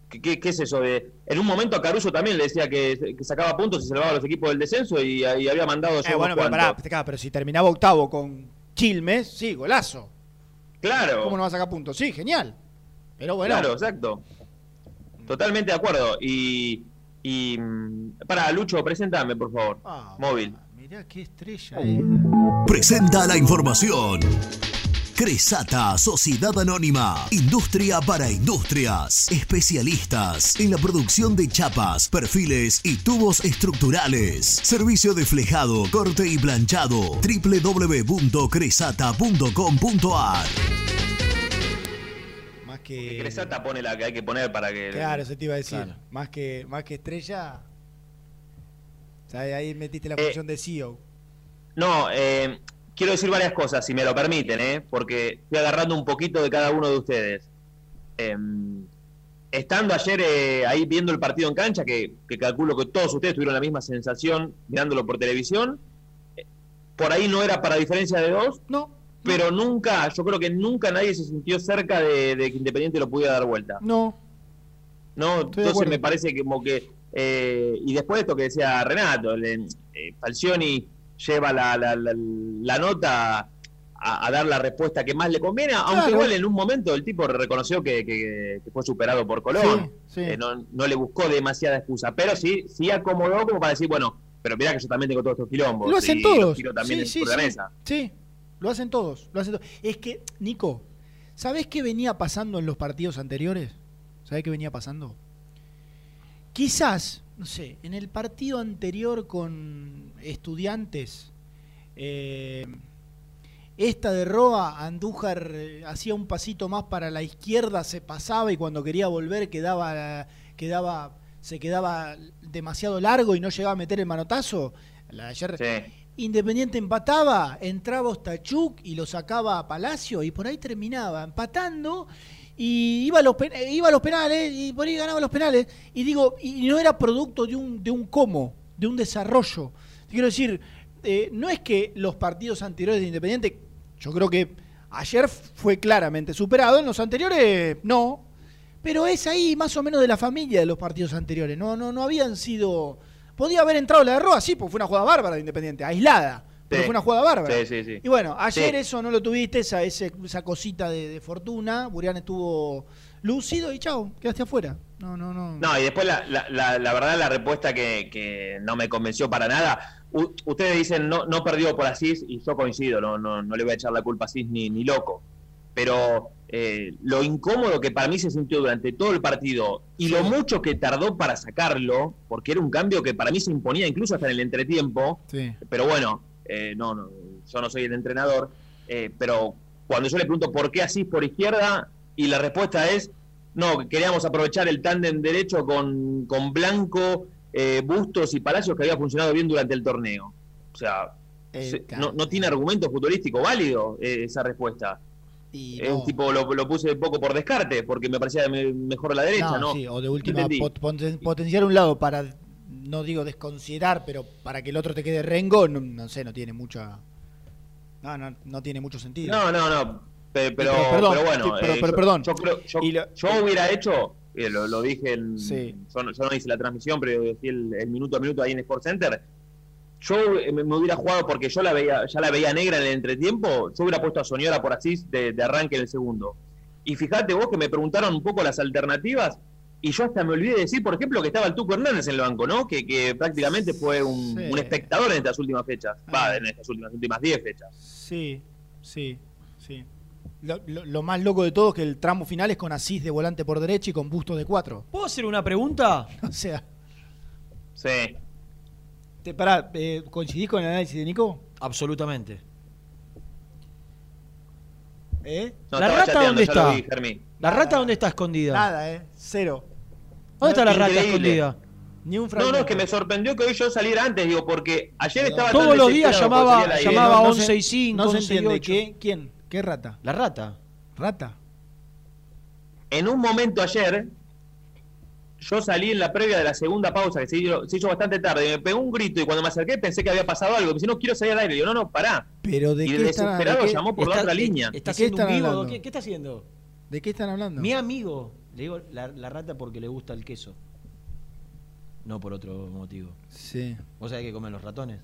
¿Qué, qué, qué es eso de...? En un momento a Caruso también le decía que, que sacaba puntos y salvaba a los equipos del descenso y, y había mandado... Eh, bueno, pero, pará, pero si terminaba octavo con Chilmes, sí, golazo. Claro. ¿Cómo no va a sacar puntos? Sí, genial. Pero bueno. Claro, exacto. Totalmente de acuerdo. Y, y para Lucho, preséntame, por favor. Ah, Móvil. Mirá qué estrella es. Presenta la información. Cresata, Sociedad Anónima, Industria para Industrias, especialistas en la producción de chapas, perfiles y tubos estructurales. Servicio de flejado, corte y planchado. www.cresata.com.ar que. Cresata pone la que hay que poner para que. Claro, eso te iba a decir. Más, que, más que estrella. O sea, ahí metiste la Eh, función de CEO. No, eh, quiero decir varias cosas, si me lo permiten, ¿eh? porque estoy agarrando un poquito de cada uno de ustedes. Em, estando ayer eh, ahí viendo el partido en cancha, que, que calculo que todos ustedes tuvieron la misma sensación mirándolo por televisión, eh, por ahí no era para diferencia de dos, no, pero nunca, yo creo que nunca nadie se sintió cerca de, de que Independiente lo pudiera dar vuelta. No. ¿no? Entonces me parece que como que... eh, y después de esto que decía Renato, le- eh, Falcioni lleva la, la, la- la nota a, a dar la respuesta que más le conviene, aunque Claro. igual en un momento el tipo reconoció que, que- que fue superado por Colón, Sí, sí. Eh, no, no le buscó demasiada excusa, pero sí, sí acomodó como para decir, bueno, pero mirá que yo también tengo todos estos quilombos. Lo hacen y los todos. tiro también Sí, en- sí, sí. Sí, lo hacen todos. Lo hacen todos. Es que, Nico, ¿sabés qué venía pasando en los partidos anteriores? ¿Sabés qué venía pasando? Quizás, no sé, en el partido anterior con estudiantes, eh, esta de Roa, Andújar eh, hacía un pasito más para la izquierda, se pasaba y cuando quería volver quedaba, quedaba, se quedaba demasiado largo y no llegaba a meter el manotazo. La de ayer, Independiente empataba, entraba Ostachuk y lo sacaba a Palacio y por ahí terminaba empatando y iba a los, iba penales y por ahí ganaba los penales. Y digo, y no era producto de un, de un cómo, de un desarrollo. Quiero decir, eh, no es que los partidos anteriores de Independiente, yo creo que ayer fue claramente superado, en los anteriores no, pero es ahí más o menos de la familia de los partidos anteriores. No, no, no habían sido. Podía haber entrado la de Roa, sí, porque fue una jugada bárbara de Independiente, aislada. Pero Sí. fue una jugada bárbara. Sí, sí, sí. Y bueno, ayer Sí. eso no lo tuviste, esa, esa cosita de, de fortuna. Burián estuvo lúcido y chao, quedaste afuera. No, no, no. No, y después la, la, la, la verdad la respuesta que, que no me convenció para nada. U- ustedes dicen no, no perdió por Asís y yo coincido, no, no, no le voy a echar la culpa a Asís ni, ni loco. Pero eh, lo incómodo que para mí se sintió durante todo el partido y lo mucho que tardó para sacarlo, porque era un cambio que para mí se imponía incluso hasta en el entretiempo, Sí. pero bueno, eh, no, no, yo no soy el entrenador, eh, pero cuando yo le pregunto por qué así por izquierda, y la respuesta es, no, que queríamos aprovechar el tándem derecho con, con Blanco, eh, Bustos y Palacios que había funcionado bien durante el torneo. O sea, se- no, no tiene argumento futurístico válido eh, esa respuesta. Y Es no. tipo, lo, lo puse un poco por descarte, porque me parecía me- mejor la derecha, ¿no? sí, o de última pot- potenciar un lado para, no digo desconsiderar, pero para que el otro te quede rengo, no, no sé, no tiene mucha. No, no, no tiene mucho sentido. No, no, no. pe- Pero, Pero, perdón, pero bueno, sí, pero- eh, pero yo, perdón. Yo, creo- yo- lo- yo hubiera hecho, eh, lo, lo dije en. Sí. Yo, no, yo no hice la transmisión, pero decía el, el minuto a minuto ahí en Sport Center. Yo eh, me, me hubiera jugado porque yo la veía, ya la veía negra en el entretiempo. Yo hubiera puesto a Soñora por Asís de, de arranque en el segundo. Y fíjate vos que me preguntaron un poco las alternativas. Y yo hasta me olvidé de decir, por ejemplo, que estaba el Tuco Hernández en el banco, ¿no? Que, que prácticamente fue un, Sí. un espectador en estas últimas fechas. Va, en estas últimas últimas 10 fechas. Sí, sí, sí. Lo, lo- lo más loco de todo es que el tramo final es con Asís de volante por derecha y con Busto de cuatro. ¿Puedo hacer una pregunta? [laughs] O sea, Sí. Te, pará, eh, ¿coincidís con el análisis de Nico? Absolutamente. ¿Eh? No, ¿La rata chateando, dónde está? vi, Fermín. ¿La rata dónde está escondida? Nada, ¿eh? Cero. ¿Dónde está la rata escondida? Ni un No, fragmento. no, es que me sorprendió que hoy yo saliera antes, digo, porque ayer estaba Todos tan los días llamaba- llamaba No, no 11 se- y 5, No se 11 y entiende. 8. ¿Qué, ¿Quién? ¿Qué rata? La rata. ¿Rata? En un momento ayer, yo salí en la previa de la segunda pausa, que se hizo, se hizo bastante tarde, y me pegó un grito y cuando me acerqué pensé que había pasado algo. Me dice, no quiero salir al aire. Y yo, no, no, pará. Pero ¿de y qué desesperado de qué- llamó por la Está- otra línea. ¿Está ¿De qué haciendo un están vivo? hablando? ¿Qué, qué está haciendo? ¿De qué están hablando? Mi amigo. Le digo la, la rata porque le gusta el queso. No por otro motivo. Sí. ¿Vos sabés que comen los ratones?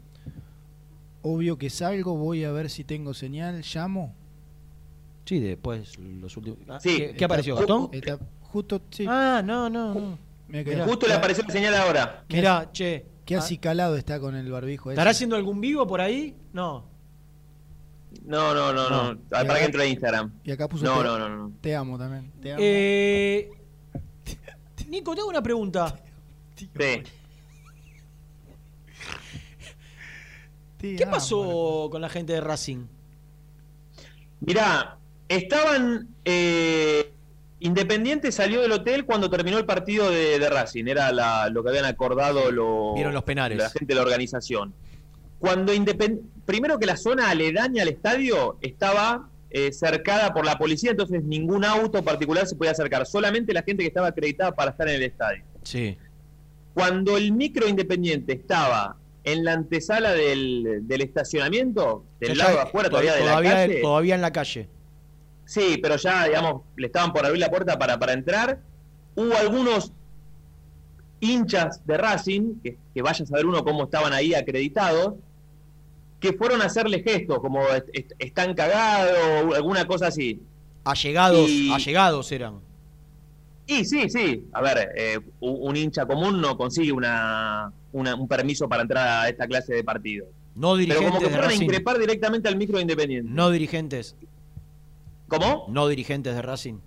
obvio que salgo, voy a ver si tengo señal, llamo. Sí, después los últimos. Ah, Sí. ¿Qué, qué apareció, Gastón? Está justo, sí. Ah, no, no. no. Mirá. Justo le apareció la señal ahora. Mirá, che. Qué ah, acicalado está con el barbijo ese. ¿Estará haciendo algún vivo por ahí? No. No, no, no, no. No. Ah, Para que entre a Instagram. Y acá puso No, te, no, no, no. te amo también. Te amo. Eh, Nico, te hago una pregunta. Sí. Te ¿Qué amo. pasó con la gente de Racing? Mirá, estaban. eh, Independiente salió del hotel cuando terminó el partido de, de Racing. Era la- lo que habían acordado lo- Vieron los penales. la gente de la organización. Cuando Independ- Primero que la zona aledaña al estadio estaba eh, cercada por la policía, entonces ningún auto particular se podía acercar. Solamente la gente que estaba acreditada para estar en el estadio. Sí. Cuando el micro Independiente estaba en la antesala del, del estacionamiento, del lado de afuera to- todavía de la todavía, calle. todavía en la calle. Sí, pero ya, digamos, le estaban por abrir la puerta para, para entrar. Hubo algunos hinchas de Racing, que, que vaya a saber uno cómo estaban ahí acreditados, que fueron a hacerle gestos, como est- est- están cagados, o alguna cosa así. Allegados, Y- allegados eran. Y sí, sí, a ver, eh, un, hincha común no consigue una, una- un permiso para entrar a esta clase de partido. No Pero como dirigentes que fueron a increpar directamente al micro independiente. No dirigentes. ¿Cómo? No dirigentes de Racing.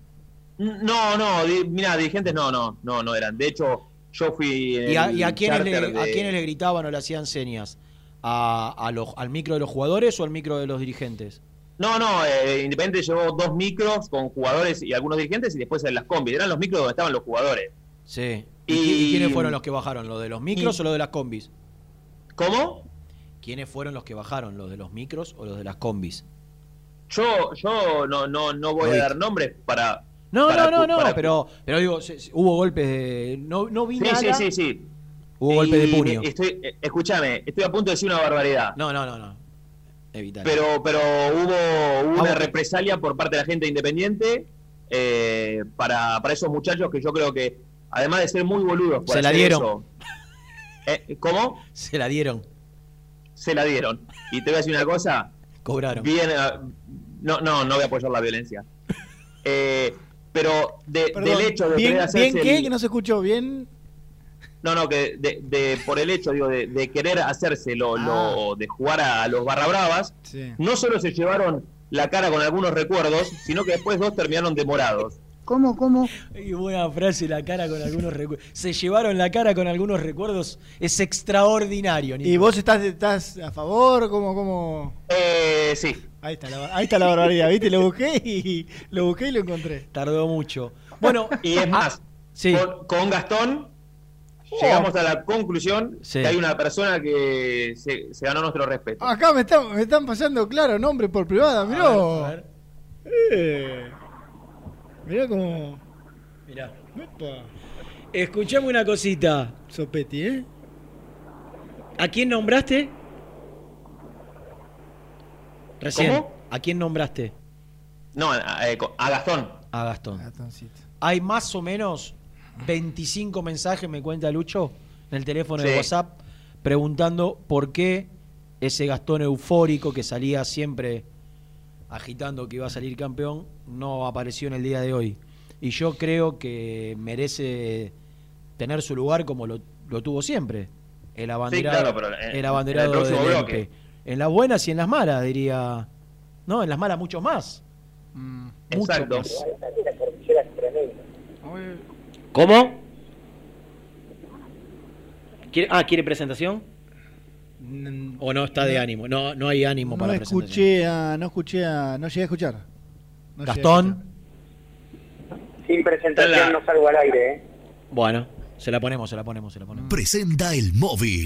No, no, di- mira, dirigentes no, no, no, no eran. De hecho, yo fui. ¿Y a, y a quiénes, le, charter de- a quiénes le gritaban o le hacían señas? ¿A, a los- ¿Al micro de los jugadores o al micro de los dirigentes? No, no, eh, Independiente llevó dos micros con jugadores y algunos dirigentes y después en las combis. Eran los micros donde estaban los jugadores. Sí. ¿Y, Y- qui- y quiénes fueron los que bajaron? ¿Los de los micros y- o los de las combis? ¿Cómo? ¿Quiénes fueron los que bajaron? ¿Los de los micros o los de las combis? Yo, yo no, no, no voy Lo a dar nombres para. No, para no, no, no, pero, pero digo, hubo golpes de. No, no vi Sí, nada. sí, sí, sí. Hubo golpes de Y puño. Estoy, eh, escúchame, estoy a punto de decir una barbaridad. No, no, no, no. Evitar. Pero, pero hubo Ah, una represalia por parte de la gente independiente eh, para, para esos muchachos que yo creo que, además de ser muy boludos, por Se la dieron. eso- Eh, ¿Cómo? Se la dieron. Se la dieron. Y te voy a decir una cosa. Cobraron. Bien, no, no, no voy a apoyar la violencia. [laughs] Eh, pero de- Perdón, del hecho de bien, querer hacerse bien qué, el- que no se escuchó bien. No, no, que de, de- por el hecho, digo, de, de querer hacerse lo, Ah. lo- de jugar a, los barra bravas, Sí. no solo se llevaron la cara con algunos recuerdos, sino que después dos terminaron demorados. ¿Cómo, cómo? Y buena frase, la cara con algunos recuerdos. Se llevaron la cara con algunos recuerdos. Es extraordinario. Nico. ¿Y vos estás, estás a favor? ¿Cómo, cómo? Eh, sí. Ahí está, la, ahí está la barbaridad, ¿viste? Lo busqué y lo busqué y lo encontré. Tardó mucho. [laughs] Bueno, Y es más, sí. con, con Gastón llegamos a la conclusión Sí. que hay una persona que se, se ganó nuestro respeto. Acá me están, me están pasando, claro, nombre por privada, mirá. A ver, Eh, mirá como... Mirá. Epa, Escuchame una cosita. Sopetti, ¿eh? ¿A quién nombraste? Recién. ¿Cómo? ¿A quién nombraste? No, a, eh, a Gastón. A Gastón. Gastoncito. Hay más o menos 25 mensajes, me cuenta Lucho, en el teléfono de. WhatsApp, preguntando por qué ese Gastón eufórico que salía siempre agitando que iba a salir campeón, no apareció en el día de hoy. Y yo creo que merece tener su lugar como lo, lo tuvo siempre. El abanderado, claro, pero en- el abanderado en el próximo del bloque. EMPE. En las buenas y en las malas, diría. No, en las malas mucho más. Mm, Mucho más. ¿Cómo? ¿Quiere- ah, ¿quiere presentación? ¿O no está de ánimo? No, no hay ánimo No para la presentación. escuché a, no escuché a, no llegué a escuchar. No llegué a Gastón. Sin presentación no salgo al aire, ¿eh? Bueno, se la ponemos, se la ponemos, se la ponemos. Presenta el móvil.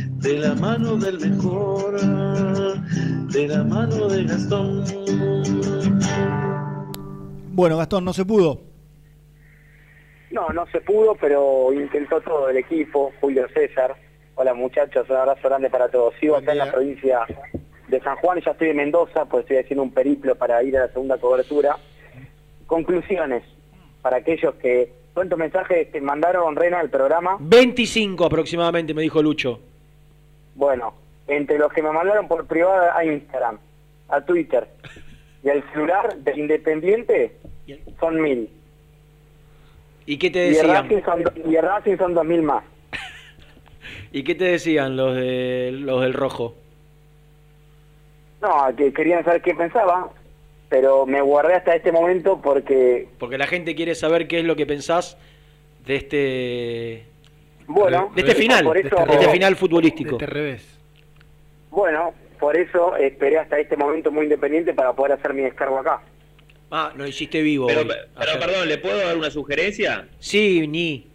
de la mano del mejor, de la mano de Gastón. Bueno, Gastón, no se pudo. No, no se pudo, pero intentó todo el equipo, Julio César. Hola muchachos, un abrazo grande para todos. Sigo acá en la provincia de San Juan y ya estoy en Mendoza, pues estoy haciendo un periplo para ir a la segunda cobertura. Conclusiones para aquellos que... ¿Cuántos mensajes te mandaron, Rena, al programa? 25 aproximadamente, me dijo Lucho. Bueno, entre los que me mandaron por privado a Instagram, a Twitter y al celular del Independiente, son mil. ¿Y qué te Y el decían? Racing son, y el Racing son dos mil más. [laughs] ¿Y qué te decían los, de, los del rojo? No, que querían saber qué pensaba, pero me guardé hasta este momento porque, Porque la gente quiere saber qué es lo que pensás de este bueno, de este final, por de este, final futbolístico. revés. bueno, por eso esperé hasta este momento muy independiente para poder hacer mi descargo acá. Ah, lo hiciste vivo. Pero, hoy, pero ayer. perdón, ¿le puedo dar una sugerencia? Sí, ni.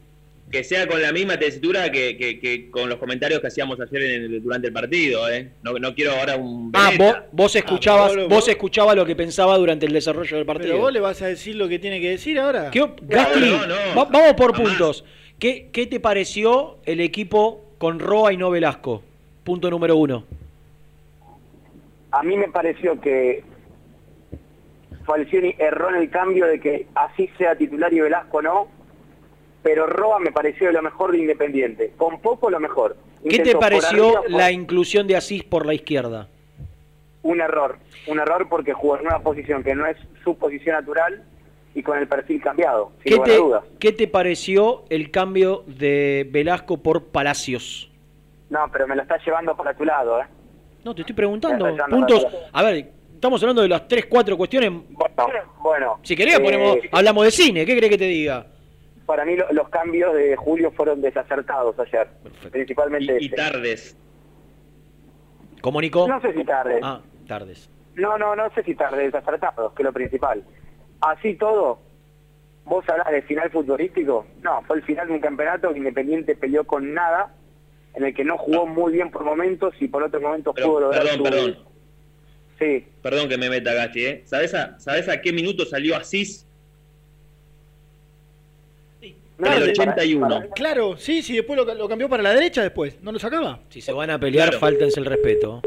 Que sea con la misma tesitura que, que- que con los comentarios que hacíamos ayer en el- durante el partido, ¿eh? No, no quiero ahora un... Ah, vos, vos escuchabas, pero vos- vos escuchabas lo que pensaba durante el desarrollo del partido. ¿Pero vos le vas a decir lo que tiene que decir ahora? ¿Qué op- Gasti, va- vamos por puntos. ¿Qué, ¿Qué te pareció el equipo con Roa y no Velasco? Punto número uno. A mí me pareció que Falcioni erró en el cambio de que así sea titular y Velasco no, pero Roa me pareció lo mejor de Independiente, con poco lo mejor. ¿Qué te pareció arriba, la inclusión de Asís por la izquierda? Un error, un error porque jugó en una posición que no es su posición natural y con el perfil cambiado, sin ¿Qué lugar a te, dudas. ¿Qué te pareció el cambio de Velasco por Palacios? No, pero me lo está llevando para tu lado, ¿eh? No, te estoy preguntando. Puntos. A ver, estamos hablando de las tres, cuatro cuestiones. Bueno, Si querés, eh, ponemos, hablamos de cine. ¿Qué crees que te diga? para mí lo- los cambios de Julio fueron desacertados ayer, principalmente Y tardes. ¿Cómo, Nico? No sé si tarde. Ah, tardes. No, no, no sé si tarde desacertados, que es lo principal. Así todo, vos hablás de final futbolístico. No, fue el final de un campeonato que Independiente peleó con nada, en el que no jugó muy bien por momentos y por otros momentos Pero, pudo lograr perdón, su- perdón. Sí. Perdón que me meta, Gachi, ¿eh? ¿Sabés a, ¿Sabés a qué minuto salió Asís? En el 81. Claro, sí, sí, después lo, lo cambió para la derecha después. ¿No lo sacaba? Si se van a pelear, Claro. fáltense el respeto.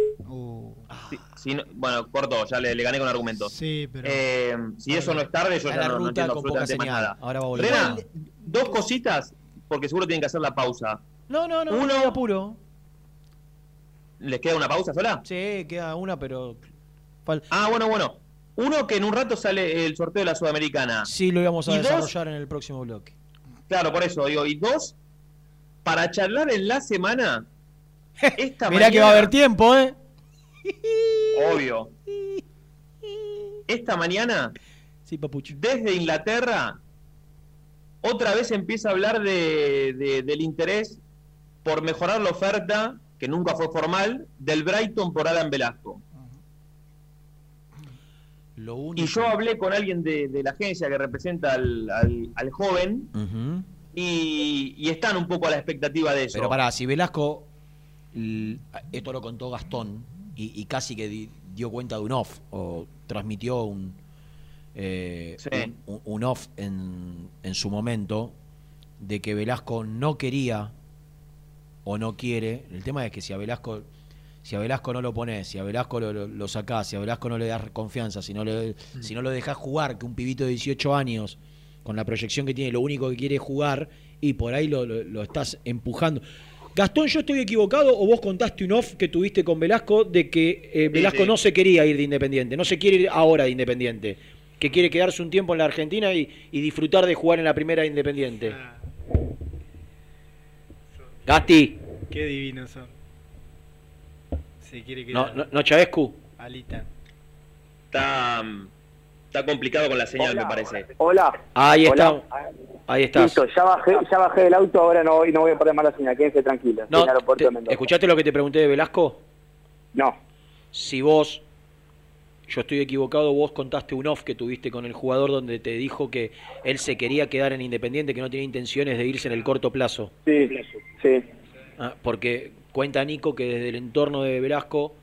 Sí, sí, no- bueno, corto, ya le, le gané con argumentos. Sí, pero... Eh, si eso no es tarde, yo ya no, no entiendo absolutamente más nada. Ahora va a volver. Rena, dos cositas, porque seguro tienen que hacer la pausa. No, no, no, Uno- apuro. ¿Les queda una pausa sola? Sí, queda una, pero. fal- Ah, bueno, bueno. Uno que en un rato sale el sorteo de la Sudamericana. Sí, lo íbamos a Y dos- desarrollar en el próximo bloque. Claro, por eso digo. Y dos, para charlar en la semana. [laughs] Esta Mirá que va a mañana- haber tiempo, ¿eh? Obvio. Esta mañana, Sí, papucho. desde Inglaterra, otra vez empieza a hablar de, de- del interés por mejorar la oferta, que nunca fue formal, del Brighton por Alan Velasco. Lo único. Y yo hablé con alguien de, de la agencia que representa al, al- al joven y, y están un poco a la expectativa de eso. Pero pará, si Velasco. Esto lo contó Gastón y, y casi que di- dio cuenta de un off o transmitió un. eh, Sí. un, off en, en su momento de que Velasco no quería o no quiere. El tema es que si a Velasco. Si a Velasco no lo pones, si a Velasco lo, lo, lo sacás, si a Velasco no le das confianza, si no, le, si no lo dejás jugar, que un pibito de 18 años, con la proyección que tiene, lo único que quiere es jugar, y por ahí lo, lo- lo estás empujando. Gastón, ¿yo estoy equivocado o vos contaste un off que tuviste con Velasco de que eh, Velasco sí. no se quería ir de Independiente, no se quiere ir ahora de Independiente, que quiere quedarse un tiempo en la Argentina y, y disfrutar de jugar en la primera de Independiente? Gasti, Qué divinos son. Se quiere no, quedar. no, no Chavescu. Alita. Está, está complicado con la señal, me parece. Hola. Ahí Hola. está. Ahí estás. Listo, ya bajé, ya bajé del auto, ahora no, voy- no voy a poner mala señal, quédense tranquilos. No, te-. ¿Escuchaste lo que te pregunté de Velasco? No. Si vos, yo estoy equivocado, vos contaste un off que tuviste con el jugador donde te dijo que él se quería quedar en Independiente, que no tenía intenciones de irse en el corto plazo. Sí, sí. Ah, porque cuenta Nico que desde el entorno de Velasco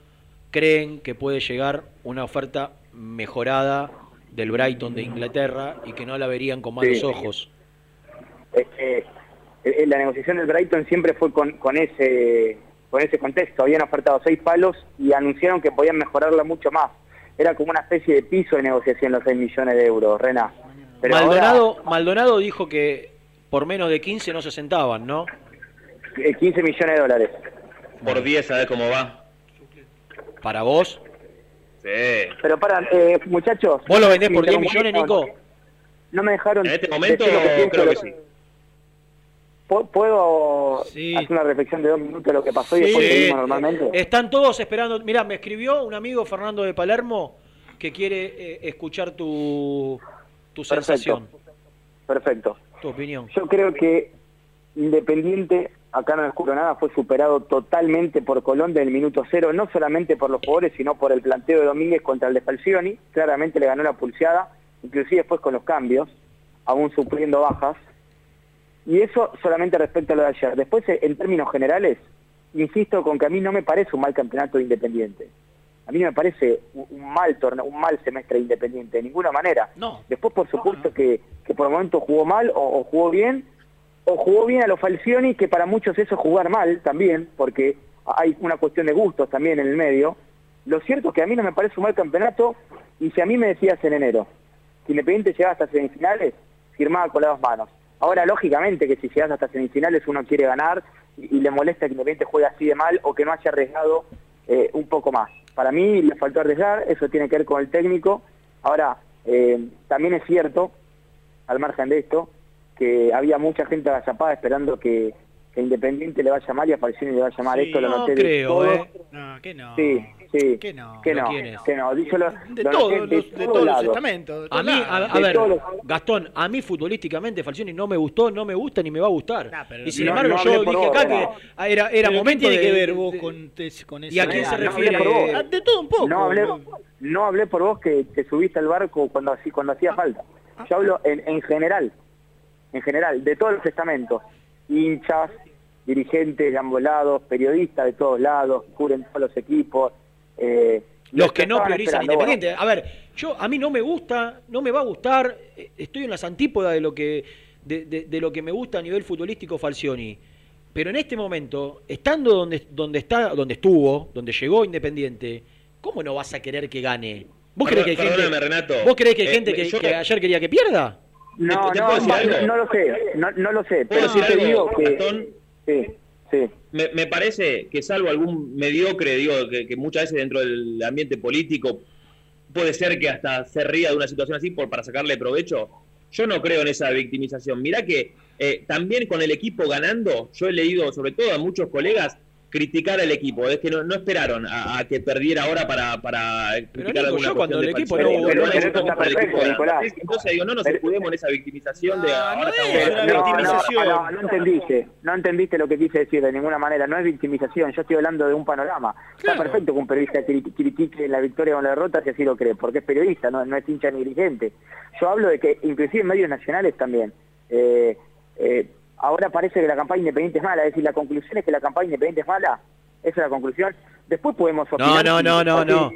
creen que puede llegar una oferta mejorada del Brighton de Inglaterra y que no la verían con malos Sí. ojos. Es que eh, la negociación del Brighton siempre fue con, con ese con ese contexto. Habían ofertado seis palos y anunciaron que podían mejorarla mucho más. Era como una especie de piso de negociación los 6 millones de euros, Rena. Pero Maldonado, Maldonado dijo que por menos de 15 no se sentaban, ¿no? ahora, eh, 15 millones de dólares. Por 10, ¿sabes cómo va? ¿Para vos? Sí. Pero para, eh, muchachos. ¿Vos lo vendés por 10 interrumpieron. millones, Nico? No me dejaron. En este momento creo que sí. ¿Pu- ¿Puedo hacer una reflexión de dos minutos de lo que pasó y después seguimos normalmente? Están todos esperando. Mirá, me escribió un amigo Fernando de Palermo que quiere eh, escuchar tu, tu sensación, Perfecto. tu opinión. Yo creo que Independiente, acá no descubro nada, fue superado totalmente por Colón del minuto cero, no solamente por los jugadores, sino por el planteo de Domínguez contra el de Falcioni. Claramente le ganó la pulseada, inclusive después con los cambios, aún sufriendo bajas. Y eso solamente respecto a lo de ayer. Después, eh, en términos generales, insisto con que a mí no me parece un mal campeonato de Independiente. A mí no me parece un mal torneo, un mal semestre de Independiente, de ninguna manera. No. Después, por supuesto, que, que por el momento jugó mal o, o jugó bien, o jugó bien a los Falcioni, que para muchos eso es jugar mal también, porque hay una cuestión de gustos también en el medio. Lo cierto es que a mí no me parece un mal campeonato, y si a mí me decías en enero, que Independiente llegaba hasta semifinales, firmaba con las dos manos. Ahora, lógicamente, que si llegas hasta semifinales uno quiere ganar y, y le molesta que Independiente juegue así de mal o que no haya arriesgado eh, un poco más. Para mí le faltó arriesgar, eso tiene que ver con el técnico. Ahora, eh, también es cierto, al margen de esto, que había mucha gente agazapada esperando que, que Independiente le vaya mal y a Falcioni le vaya mal. esto lo no noté de creo, todos. ¿eh? No, que no. Sí, sí. Que no. Que no, que no. Lo- De lo todos noté los- de todos los lados. estamentos. de A mí, a, a ver, los- Gastón, a mí futbolísticamente Falcioni no me gustó, no me gusta ni me va a gustar. pero y sin no- embargo no yo dije vos, acá no. que ah, era, era momento ¿qué tiene de, que ver vos de- con, con ¿Y a quién se No hablé refiere? por vos. Ah, De todo un poco. No hablé, no hablé por vos que te subiste al barco cuando, hacía- cuando hacía falta. Yo hablo en, en general, en general, de todos los estamentos. Hinchas, dirigentes de ambos lados, periodistas de todos lados, cubren todos los equipos. Eh, Los que no priorizan Independiente. A ver, yo a mí no me gusta, no me va a gustar, estoy en las antípodas de lo que de, de- de lo que me gusta a nivel futbolístico Falcioni. Pero en este momento, estando donde, donde está, donde estuvo, donde llegó Independiente, ¿cómo no vas a querer que gane? ¿Vos creés que hay gente, Renato. ¿vos creés que hay Eh, gente que, yo- que ayer quería que pierda? No, ¿Te no, no, lo sé, no, no lo sé, ¿Puedo pero sí decir te digo que... Gastón? Sí, sí. Me, parece que salvo algún mediocre, digo, que, que muchas veces dentro del ambiente político puede ser que hasta se ría de una situación así por, para sacarle provecho. Yo no creo en esa victimización. Mirá que eh, también con el equipo ganando, yo he leído sobre todo a muchos colegas criticar al equipo, es que no, no esperaron a, a que perdiera ahora para, para criticar Nico, alguna yo cuando el equipo no- Pero no- no pero está perfecto. Nicolás. Entonces digo, no nos escudemos en esa victimización de ahora Pero no, entendiste, no entendiste lo que quise decir de ninguna manera, no es victimización, yo estoy hablando de un panorama. Está perfecto que un periodista cri- critique la victoria o la derrota si así lo cree, porque es periodista, no, no es hincha ni dirigente. Yo hablo de que, inclusive en medios nacionales también, eh, eh, ahora parece que la campaña independiente es mala, es decir, la conclusión es que la campaña independiente es mala, esa es la conclusión. Después podemos No, opinar no, no, no, no.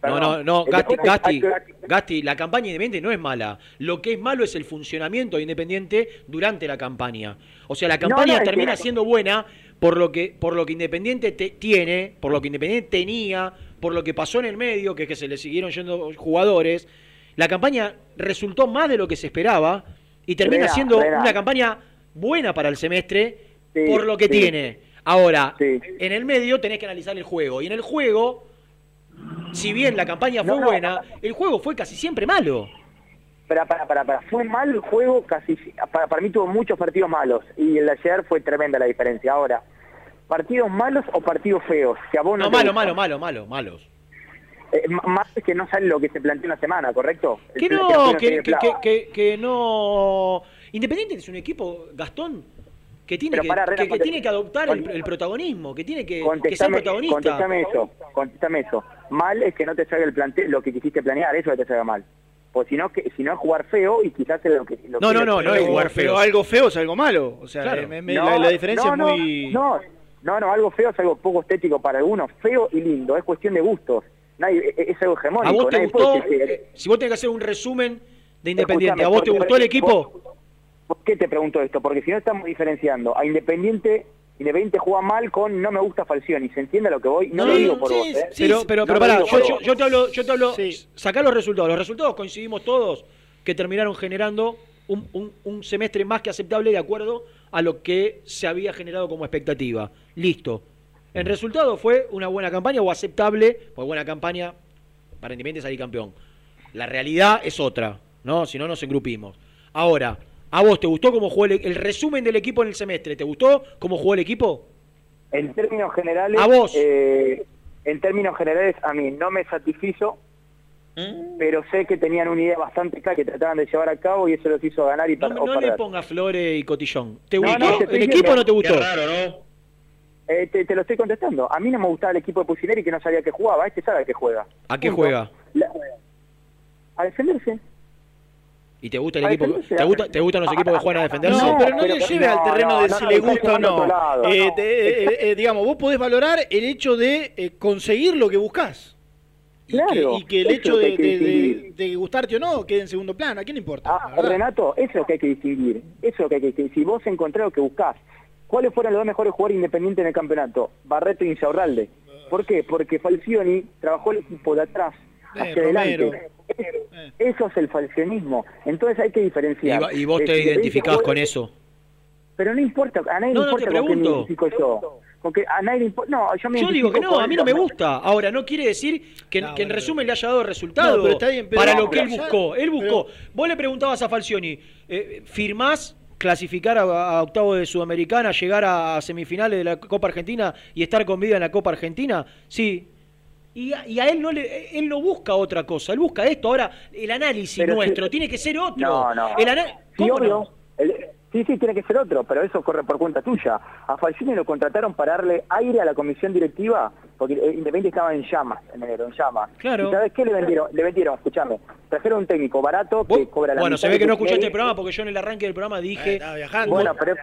No, no, no, Eh, Gasti, Gasti, Gasti, la campaña independiente no es mala. Lo que es malo es el funcionamiento de Independiente durante la campaña. O sea, la No, campaña no, termina que- siendo buena por lo que por lo que Independiente te- tiene, por lo que Independiente tenía, por lo que pasó en el medio, que es que se le siguieron yendo jugadores. La campaña resultó más de lo que se esperaba y termina siendo una campaña buena para el semestre Sí, por lo que sí. tiene. Ahora, Sí. en el medio tenés que analizar el juego. Y en el juego, si bien la campaña fue No, no. buena, el juego fue casi siempre malo. Para, para, para, para. Fue mal el juego, casi. Para, para mí tuvo muchos partidos malos. Y el de ayer fue tremenda la diferencia. Ahora, ¿partidos malos o partidos feos? Que a vos no, malo, malo, malo, malo, malos. Eh, más que no sale lo que se planteó en la semana, ¿correcto? Que no, que, que- que no. Independiente es un equipo, Gastón, que tiene que, pará, Rena, que- que conte- tiene que adoptar el, protagonismo, que tiene que, que ser protagonista. contestame eso, contestame eso. Mal es que no te salga el plante lo que quisiste planear, eso es que te salga mal. Pues si no, que, si no es jugar feo y quizás es lo que... Lo No, que no, no, no es jugar Pero feo. algo feo es algo malo. O sea, Claro. me- me- No, la, la diferencia no, es muy. No, No, no, algo feo es algo poco estético para algunos. Feo y lindo, es cuestión de gustos. Nadie, e- es algo hegemónico. ¿A vos te puede gustó? eh, Si vos tenés que hacer un resumen de Independiente, Escuchame, ¿a vos te gustó el equipo? ¿Por qué te pregunto esto? Porque si no estamos diferenciando a Independiente, Independiente juega mal con no me gusta Falcioni. ¿Se entiende a lo que voy? No lo Sí, digo por sí, vos, ¿eh? pero, pero, No pero lo pará, yo, te hablo, yo te hablo, sacá los resultados. Los resultados coincidimos todos que terminaron generando un, un- un semestre más que aceptable de acuerdo a lo que se había generado como expectativa. Listo. El resultado fue una buena campaña o aceptable, pues buena campaña para Independiente salir campeón. La realidad es otra, ¿no? Si no nos engrupimos. Ahora, ¿a vos te gustó cómo jugó el, el resumen del equipo en el semestre? ¿Te gustó cómo jugó el equipo? En términos generales, A vos. eh, en términos generales, a mí no me satisfizo, pero sé que tenían una idea bastante clara que trataban de llevar a cabo y eso los hizo ganar y No, no le ponga flores y cotillón. ¿Te No, gustó? no, te estoy ¿El equipo o no te gustó? Eh, te, te lo estoy contestando. A mí no me gustaba el equipo de Pusineri que no sabía que jugaba. Este sabe que juega. ¿A qué Punto. juega? La- a defenderse. ¿Y te gusta el equipo? ¿Te, gusta, ¿Te gustan los equipos que juegan a defenderse? No, pero no pero- le lleve al no, terreno no, de no, si no, le gusta o no. Eh, No, te- eh, eh, digamos, vos podés valorar el hecho de eh, conseguir lo que buscás. Y Claro, que, y que el hecho de, que hay que de- de- distinguir. de gustarte o no quede en segundo plano. ¿A quién le importa? Ah? Renato, eso es lo que hay que distinguir. Eso es lo que hay que distinguir. Si vos encontrás lo que buscás, ¿cuáles fueron los dos mejores jugadores independientes en el campeonato? Barreto y Insaurralde. ¿Por qué? Porque Falcioni trabajó el equipo de atrás Eh, hacia Romero. Adelante. Eso es el falcionismo. Entonces hay que Y, diferenciar. va- y vos Eh, te Independiente identificás con eso. Pero no importa, a nadie No, le no, te importa con qué me pregunto. identifico yo. Con que a nadie le importa. No, yo me Yo digo que no, a mí no me gusta. Ahora, no quiere decir que, que en resumen le haya dado resultado No, pero está bien, pero- para no, lo que él buscó. Él buscó. Vos le preguntabas a Falcioni, eh, ¿firmás clasificar a, a octavo de Sudamericana, llegar a semifinales de la Copa Argentina y estar con vida en la Copa Argentina? Sí. Y a, y a él no le, él no busca otra cosa, él busca esto. Ahora, el análisis Pero nuestro tiene que ser otro. No, no. El Sí, ¿Cómo obvio. no? El- sí, sí, tiene que ser otro, pero eso corre por cuenta tuya. A Falcioni lo contrataron para darle aire a la comisión directiva, porque eh, Independiente estaba en llamas, en enero, en llamas. Claro. ¿Y sabes qué le vendieron? Le vendieron, escuchame, trajeron un técnico barato que cobra la Bueno, se ve que no escuchaste el programa porque yo en el arranque del programa dije. Bueno, pero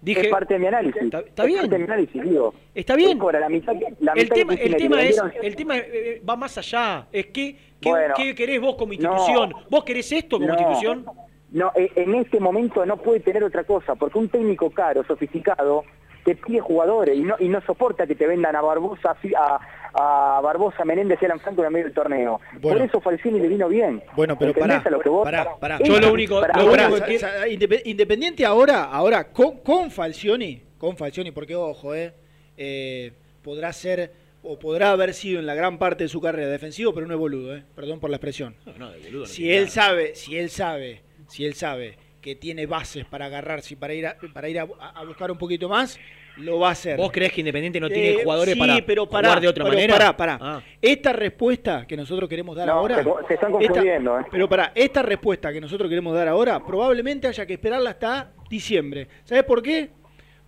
Dije- es parte de mi análisis. Está- está Es bien. parte de mi análisis, digo. Está bien. Él cobra la mitad, que- la el mitad tema, el Pusineri. tema Le es, vendieron- el tema eh, va más allá. Es que, ¿qué, Bueno. qué querés vos como No. institución? ¿Vos querés esto como No. institución? No, e- en este momento no puede tener otra cosa, porque un técnico caro, sofisticado, te pide jugadores y no, y no soporta que te vendan a Barbosa, a, a Barbosa, Menéndez y Alan Franco en el medio del torneo. Bueno. Por eso Falcioni le vino bien. Bueno, pero ¿Entendés pará, a lo que vos- pará, pará. Eso- Yo lo único, pará, lo pará. único que- o sea, Indep- Independiente ahora, ahora con, con Falcioni, con Falcioni, porque ojo, eh, eh, podrá ser o podrá haber sido en la gran parte de su carrera defensivo, pero no es boludo, eh, perdón por la expresión. No, de boludo no si él nada. sabe, si él sabe, si él sabe que tiene bases para agarrarse y para ir a, para ir a, a buscar un poquito más, lo va a hacer. ¿Vos creés que Independiente no tiene Eh, jugadores sí, para pero pará, jugar de otra pero manera? Pará, pará. Ah. Esta respuesta que nosotros queremos dar No, ahora. se- se están esta- confundiendo, eh. Pero pará, esta respuesta que nosotros queremos dar ahora, probablemente haya que esperarla hasta diciembre. ¿Sabes por qué?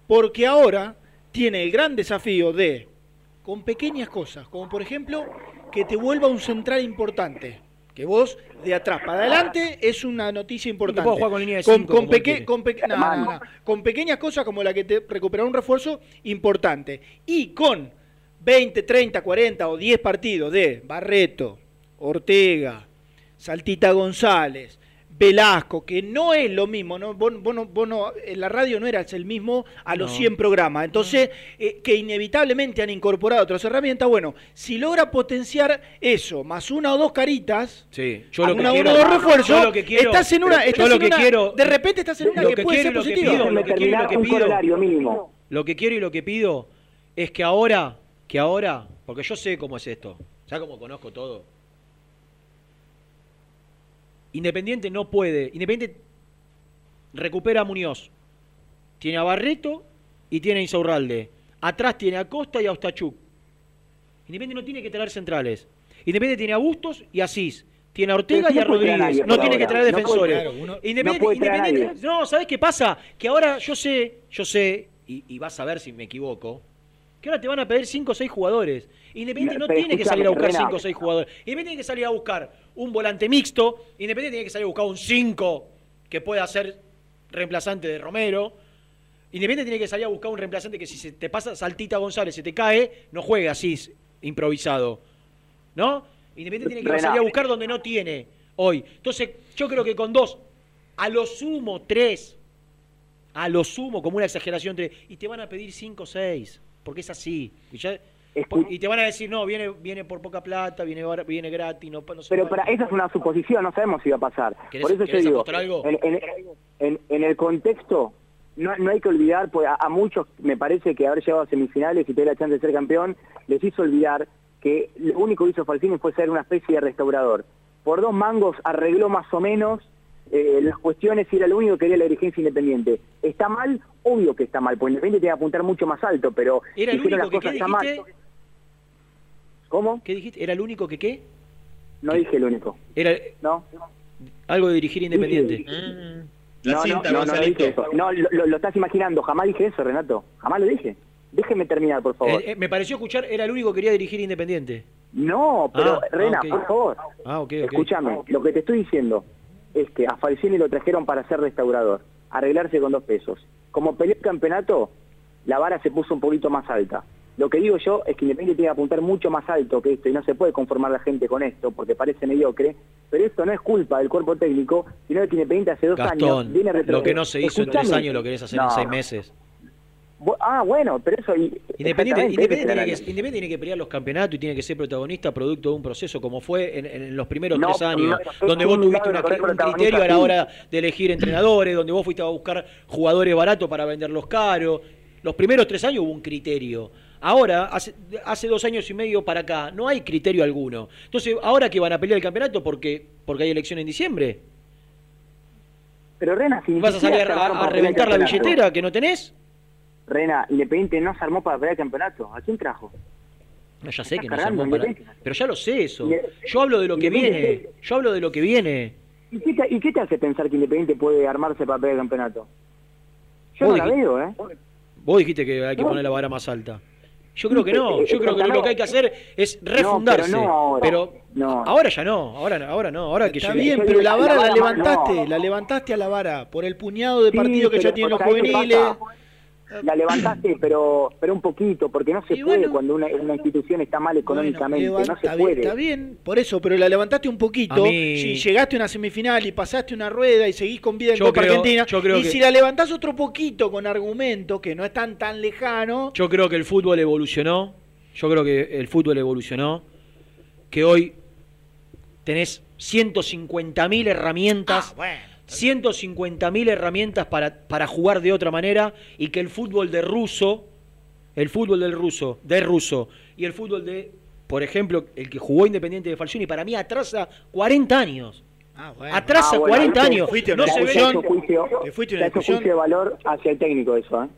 Porque ahora tiene el gran desafío de, con pequeñas cosas, como por ejemplo, que te vuelva un central importante. Que vos, de atrás para adelante, es una noticia importante. puedo jugar con línea de Con- cinco, con peque- peque- no, no, no. Con pequeñas cosas como la que te recuperar un refuerzo importante. Y con 20, 30, 40 o 10 partidos de Barreto, Ortega, Saltita González, Velasco, que no es lo mismo, ¿no? Vos, vos no- vos no- en la radio no eras el mismo a los No. 100 programas. Entonces, eh, que inevitablemente han incorporado otras herramientas, bueno, si logra potenciar eso, más una o dos caritas, Sí, yo lo que una, quiero, uno o dos refuerzos, yo lo que quiero, estás en una, yo estás lo en que una- quiero, de repente estás en una lo que, que puede quiero ser positiva. lo que quiero y lo que pido, mínimo. lo que quiero y lo que pido es que ahora, que ahora, porque yo sé cómo es esto, ya como conozco todo. Independiente no puede, Independiente recupera a Muñoz, tiene a Barreto y tiene a Insaurralde. Atrás tiene a Costa y a Ostachuk. Independiente no tiene que traer centrales. Independiente tiene a Bustos y a Cis. Tiene a Ortega y a Rodríguez. No tiene que traer No puede defensores. Independiente, no Independiente- no, ¿sabes qué pasa? Que ahora yo sé, yo sé, y, y vas a ver si me equivoco, que ahora te van a pedir 5 o 6 jugadores. Independiente no tiene que salir a buscar escuchame, 5 o 6 jugadores. Independiente tiene que salir a buscar un volante mixto. Independiente tiene que salir a buscar un 5 que pueda ser reemplazante de Romero. Independiente tiene que salir a buscar un reemplazante que si se te pasa Saltita González, se te cae, no juega así improvisado. ¿No? Independiente tiene que salir a buscar donde no tiene hoy. Entonces, yo creo que con dos, a lo sumo tres, a lo sumo, como una exageración, tres, y te van a pedir cinco o seis, porque es así. Y, ya- y te van a decir, no, viene, viene por poca plata, viene, viene gratis, no, no sé Pero para esa es una suposición, no sabemos si va a pasar. ¿Querés- Por eso yo digo, apostar algo? en, en- en- en el contexto, no, no hay que olvidar, pues a, a muchos me parece que haber llegado a semifinales y tener la chance de ser campeón, les hizo olvidar que lo único que hizo Falcini fue ser una especie de restaurador. Por dos mangos arregló más o menos eh, las cuestiones y era lo único que quería la dirigencia independiente. ¿Está mal? Obvio que está mal, porque Independiente tiene que apuntar mucho más alto, pero ¿Era el único que las cosas mal. dijiste? ¿Cómo? ¿Qué dijiste? ¿Era el único que qué? No dije el único. Era No. algo de dirigir Independiente. No, no, no, no, no dije eso. No, lo, estás imaginando. Jamás dije eso, Renato. Jamás lo dije. Déjeme terminar, por favor. Eh, eh, me pareció escuchar, era el único que quería dirigir Independiente. No, pero Ah, Rena, ah, por favor. Ah, ok, ok. Escúchame, lo que te estoy diciendo es que a Falcioni lo trajeron para ser restaurador, arreglarse con dos pesos. Como peleó el campeonato, la vara se puso un poquito más alta. Lo que digo yo es que Independiente tiene que apuntar mucho más alto que esto y no se puede conformar la gente con esto porque parece mediocre, pero esto no es culpa del cuerpo técnico, sino de que Independiente hace dos años viene lo que no se hizo en tres años lo querés hacer No, en seis meses. Ah, bueno, pero eso... y- Independiente, Independiente, tiene que, análisis. Independiente tiene que pelear los campeonatos y tiene que ser protagonista producto de un proceso como fue en, en los primeros No, tres años, no, donde vos tuviste una- un criterio a la hora de elegir entrenadores, donde vos fuiste a buscar jugadores baratos para venderlos caros. Los primeros tres años hubo un criterio. Ahora, hace, hace dos años y medio para acá, no hay criterio alguno. Entonces, ¿ahora que van a pelear el campeonato porque, porque hay elección en diciembre? Pero Rena, si ¿Vas a salir a, reventar la billetera que no tenés? Rena, Independiente no se armó para pelear el campeonato. ¿A quién trajo? No, ya sé que no se armó para... Pero ya lo sé eso. Yo hablo de lo que viene. Yo hablo de lo que viene. ¿Y qué, te, ¿Y qué te hace pensar que Independiente puede armarse para pelear el campeonato? Yo no la dijiste- veo, ¿eh? Vos dijiste que hay que poner la vara más alta. Yo creo que no. Yo creo que lo que hay que hacer es refundarse. No, pero no ahora. Pero No. ahora ya no. Ahora, ahora no. Ahora que Está llegue- bien, pero la vara la levantaste, la levantaste a la vara por el puñado de Sí, partidos que ya tienen los ¿sabés qué juveniles. pasa? [laughs] La levantaste, pero pero un poquito, porque no se Y puede bueno. cuando una, una institución está mal económicamente, no se está, bien, puede. está bien, por eso, pero la levantaste un poquito. Mí- Si llegaste a una semifinal y pasaste una rueda y seguís con vida en Yo Copa creo- Argentina, yo creo y que- si la levantás otro poquito con argumentos que no están tan lejanos, Yo creo que el fútbol evolucionó. Yo creo que el fútbol evolucionó. Que hoy tenés 150.000 herramientas. 150.000 herramientas para, para jugar de otra manera. Y que el fútbol de ruso, el fútbol del ruso, de ruso, y el fútbol de, por ejemplo, el que jugó Independiente de Falcioni, para mí atrasa 40 años. Atrasa Ah, bueno, 40 ahí te- años. fuiste No una se ve. juicio- te fuiste una juicio de valor hacia el técnico eso, ¿eh?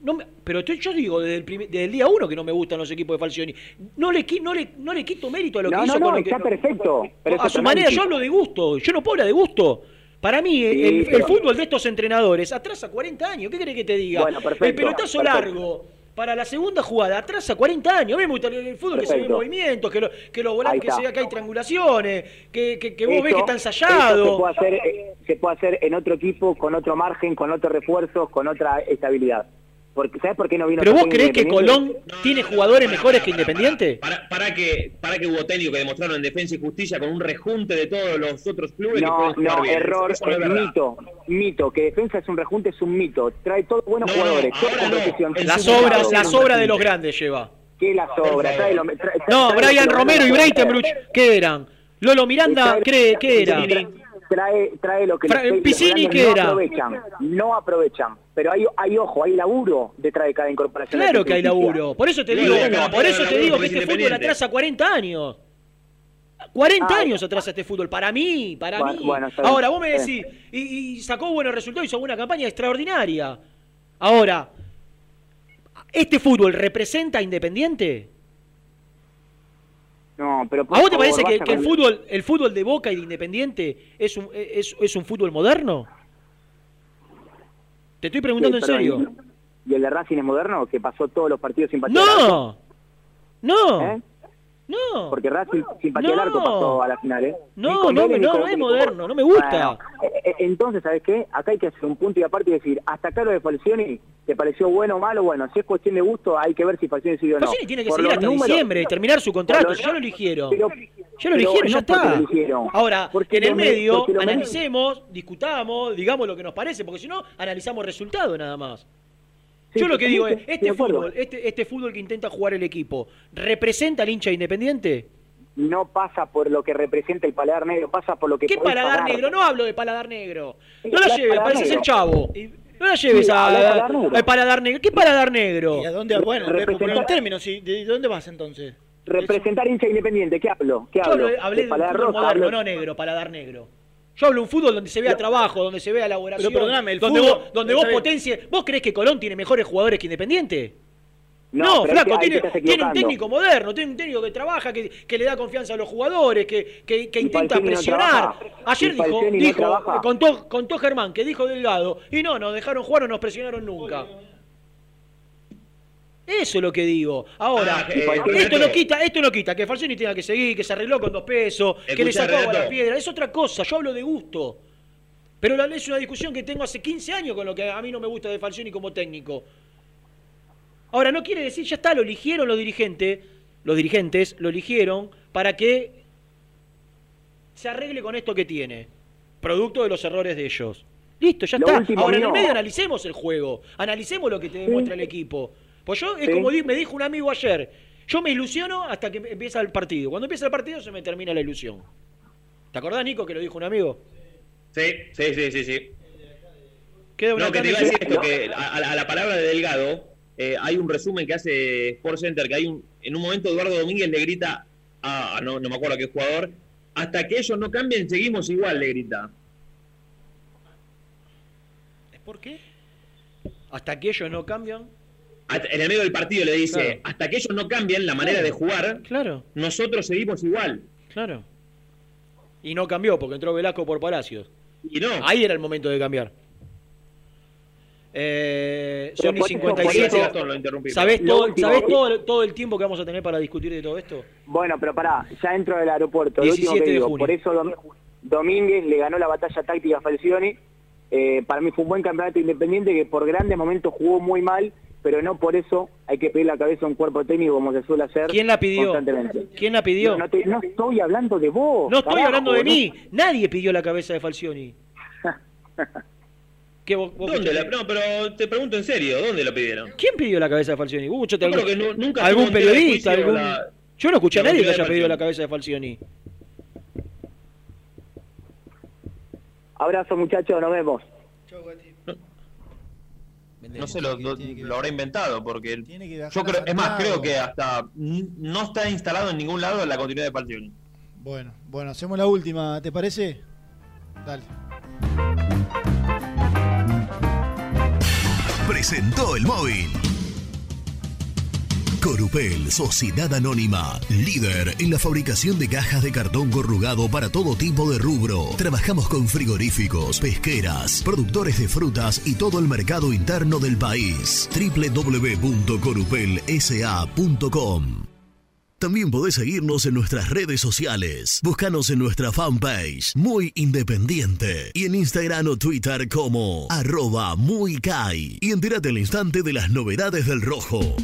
No me- pero estoy- yo digo desde el, primer- desde el día uno que no me gustan los equipos de Falcioni. No le, no le, no le quito mérito a lo No, que no, hizo no, con lo que- está perfecto, pero a su manera, yo hablo de gusto. Yo no puedo hablar de gusto. Para mí, el, Sí, el pero- fútbol de estos entrenadores atrasa 40 años. ¿Qué querés que te diga? Bueno, perfecto, el pelotazo perfecto. largo para la segunda jugada atrasa 40 años. Gusta el, fútbol que se ve movimientos, que, lo- que los volantes, que se vea que hay triangulaciones, que, que, que vos ves que está ensayado. Se puede, hacer, eh, se puede hacer en otro equipo, con otro margen, con otros refuerzos, con otra estabilidad. Porque, ¿Sabes por qué no vino ¿Pero vos creés que? Colón tiene jugadores mejores que Independiente? Para, para que para que hubo técnicos que demostraron en defensa y justicia con un rejunte de todos los otros clubes No, no, bien. error, es mito, mito, que defensa es un rejunte, es un mito, trae todos buenos No, jugadores, no, toda ahora no. competición. La sobra, la sobra de los grandes lleva. ¿Qué la sobra? Trae lo- trae- No, trae Brian Romero y Breitenbruch, ¿qué eran? Lolo Miranda, ¿qué, qué era? Trae, trae lo que Fra- los, los Piscini, grandes ¿qué no era? aprovechan, no aprovechan. Pero hay, hay ojo, hay laburo detrás de cada incorporación. Claro que hay laburo. Por eso te digo, por eso te digo que es este fútbol atrasa 40 años. 40 Ah, años atrasa este fútbol, para mí, para Bueno, mí. bueno, Ahora, vos me decís, y, y sacó buenos resultados, hizo una campaña extraordinaria. Ahora, ¿este fútbol representa a Independiente? No, pero por ¿A vos te parece que, el fútbol, el fútbol de Boca y de Independiente es un, es, es un fútbol moderno? Te estoy preguntando Sí, en serio. ¿Y y el de Racing es moderno? Que pasó todos los partidos sin partido. ¡No! ¡No! ¿Eh? No. Porque Racing sin patear No. al arco pasó a la final, ¿eh? No, no, no, no es moderno, no me gusta. Bueno, eh, eh, entonces, ¿sabes qué? Acá hay que hacer un punto y aparte y decir, hasta acá lo de Falcioni, ¿te pareció bueno o malo? Bueno, si es cuestión de gusto, hay que ver si Falcioni sigue o no. Falcioni tiene que Por seguir hasta números- diciembre, terminar su contrato, los- ya lo eligieron. Pero- ya lo eligieron, ya está. eligieron. Ahora, Porque en el medio, analicemos, discutamos, digamos lo que nos parece, porque si no, analizamos resultados nada más. Sí, Yo lo que digo es, este fútbol, este, este fútbol que intenta jugar el equipo, ¿representa al hincha independiente? No pasa por lo que representa el paladar negro, pasa por lo que ¿Qué paladar pagar. negro? No hablo de paladar negro. No la lleves, pareces el chavo. No la lleves Sí, a, de paladar negro. al paladar negro. ¿Qué paladar negro? ¿Y a dónde? Bueno, Representar- por un término, sí. ¿De dónde vas entonces? Representar hincha independiente, ¿qué hablo? ¿Qué Yo hablo? hablo- hablé de paladar rosa, moderno, hablo- no negro, paladar negro. Yo hablo de un fútbol donde se vea trabajo, donde se vea elaboración. Pero perdóname, el donde fútbol- vos, donde potencie. ¿Vos creés que Colón tiene mejores jugadores que Independiente? No, flaco, tiene, un técnico moderno, tiene un técnico que trabaja, que, que le da confianza a los jugadores, que, que- que intenta no presionar. Ayer dijo, no dijo contó, contó Germán, que dijo Delgado, y no, nos dejaron jugar o nos presionaron nunca. Eso es lo que digo. Ahora, Ah, eh, esto Renato. no quita, esto no quita que Falcioni tenga que seguir, que se arregló con dos pesos, que le sacó agua a la Renato. piedra. Es otra cosa, yo hablo de gusto. Pero la es una discusión que tengo hace 15 años con lo que a mí no me gusta de Falcioni como técnico. Ahora, no quiere decir, ya está, lo eligieron los dirigentes, los dirigentes lo eligieron para que se arregle con esto que tiene, producto de los errores de ellos. Listo, ya Lo está. Ahora en el medio analicemos el juego, analicemos lo que te demuestra el equipo. Pues yo, es Sí. como me dijo un amigo ayer, yo me ilusiono hasta que empieza el partido. Cuando empieza el partido se me termina la ilusión. ¿Te acordás, Nico, que lo dijo un amigo? Sí, sí, sí, sí, sí. Queda una No, que te iba a decir esto, que a, a la- palabra de Delgado, eh, hay un resumen que hace Sport Center, que hay un, en un momento Eduardo Domínguez le grita a, no, no me acuerdo a qué jugador, hasta que ellos no cambien, seguimos igual, le grita. ¿Por qué? Hasta que ellos no cambian. En el medio del partido le dice, Claro. hasta que ellos no cambien la manera Claro. de jugar, Claro, nosotros seguimos igual. claro. Y no cambió porque entró Velasco por Palacios. Y no. Ahí era el momento de cambiar. Eh, Pero Sony por eso- 57. por eso- lo. ¿Sabés, todo, último- sabés todo, todo el tiempo que vamos a tener para discutir de todo esto? Bueno, pero pará, ya entro del aeropuerto. Lo último 17 que de digo, junio. por eso Dom- Domínguez le ganó la batalla táctica a Falcioni. Eh, para mí fue un buen campeonato independiente que por grandes momentos jugó muy mal, pero no por eso hay que pedir la cabeza a un cuerpo técnico como se suele hacer ¿Quién la pidió? constantemente. ¿Quién la pidió? No, no te- no estoy hablando de vos. No estoy carajo, hablando de no- mí. Nadie pidió la cabeza de Falcioni. [laughs] ¿Qué, vos- vos ¿Dónde la, no, pero te pregunto en serio, ¿dónde lo pidieron? ¿Quién pidió la cabeza de Falcioni? ¿Hubo yo te- Yo creo algún, que nu- nunca algún periodista? algún- la- Yo no escuché a la nadie que haya pedido la cabeza de Falcioni. Abrazo muchachos, nos vemos. No sé, lo, lo- lo habrá inventado, porque el- Tiene que viajar yo a creo, es más, creo que hasta no está instalado en ningún lado la continuidad de Falcioni. Bueno, bueno, hacemos la última, ¿te parece? Dale. Presentó el móvil. Corupel, Sociedad Anónima, líder en la fabricación de cajas de cartón corrugado para todo tipo de rubro. Trabajamos con frigoríficos, pesqueras, productores de frutas y todo el mercado interno del país. www.corupelsa.com También podés seguirnos en nuestras redes sociales. Búscanos en nuestra fanpage, Muy Independiente, y en Instagram o Twitter como arroba muy. Y entérate al instante de las novedades del rojo.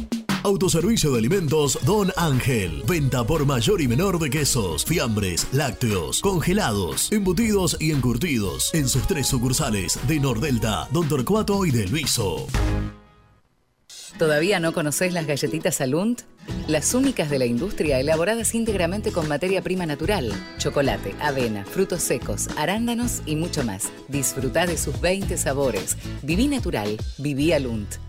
Autoservicio de alimentos Don Ángel. Venta por mayor y menor de quesos, fiambres, lácteos, congelados, embutidos y encurtidos. En sus tres sucursales de Nordelta, Don Torcuato y de Luiso. ¿Todavía no conocés las galletitas Alunt? Las únicas de la industria elaboradas íntegramente con materia prima natural, chocolate, avena, frutos secos, arándanos y mucho más. Disfruta de sus 20 sabores. Viví natural, viví Alunt.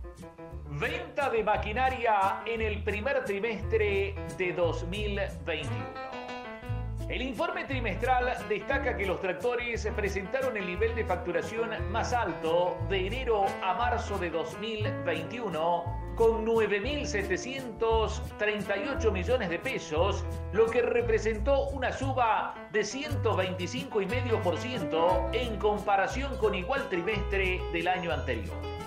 Venta de maquinaria en el primer trimestre de 2021. El informe trimestral destaca que los tractores presentaron el nivel de facturación más alto de enero a marzo de 2021 con 9.738 millones de pesos, lo que representó una suba de 125,5% en comparación con igual trimestre del año anterior.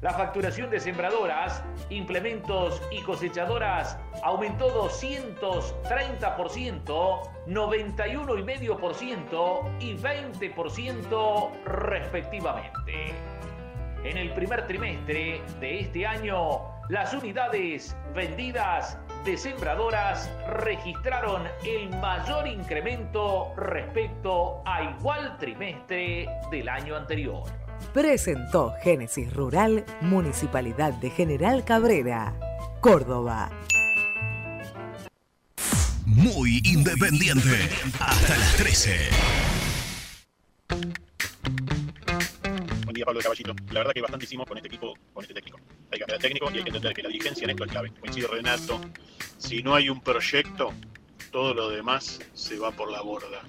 La facturación de sembradoras, implementos y cosechadoras aumentó 230%, 91,5% y 20% respectivamente. En el primer trimestre de este año, las unidades vendidas de sembradoras registraron el mayor incremento respecto a igual trimestre del año anterior. Presentó Génesis Rural, Municipalidad de General Cabrera, Córdoba. Muy independiente. Hasta las 13. Buen día, Pablo de Caballito. La verdad que bastante hicimos con este equipo, con este técnico. Hay que cambiar técnico y hay que entender que la dirigencia en esto es clave. Coincido Renato. Si no hay un proyecto, todo lo demás se va por la borda.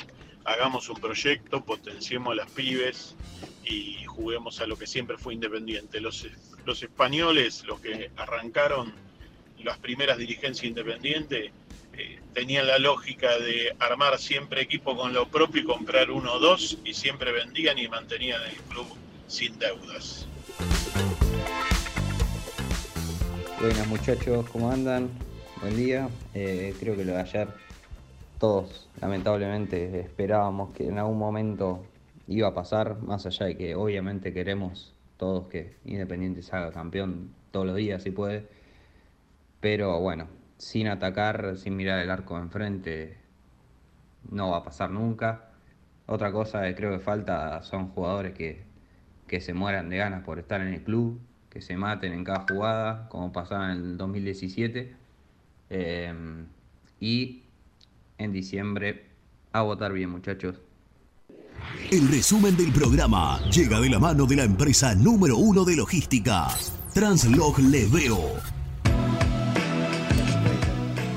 Hagamos un proyecto, potenciemos las pibes y juguemos a lo que siempre fue independiente. Los, los españoles, los que arrancaron las primeras dirigencias independientes, eh, tenían la lógica de armar siempre equipo con lo propio y comprar uno o dos y siempre vendían y mantenían el club sin deudas. Buenas muchachos, ¿cómo andan? Buen día. Eh, creo que lo de ayer todos lamentablemente esperábamos que en algún momento iba a pasar, más allá de que obviamente queremos todos que Independiente haga campeón todos los días si puede, pero bueno, sin atacar, sin mirar el arco enfrente, no va a pasar nunca. Otra cosa que creo que falta son jugadores que, que se mueran de ganas por estar en el club, que se maten en cada jugada, como pasaba en el 2017. Eh, y en diciembre a votar bien, muchachos. El resumen del programa llega de la mano de la empresa número uno de logística, Translog Leveo.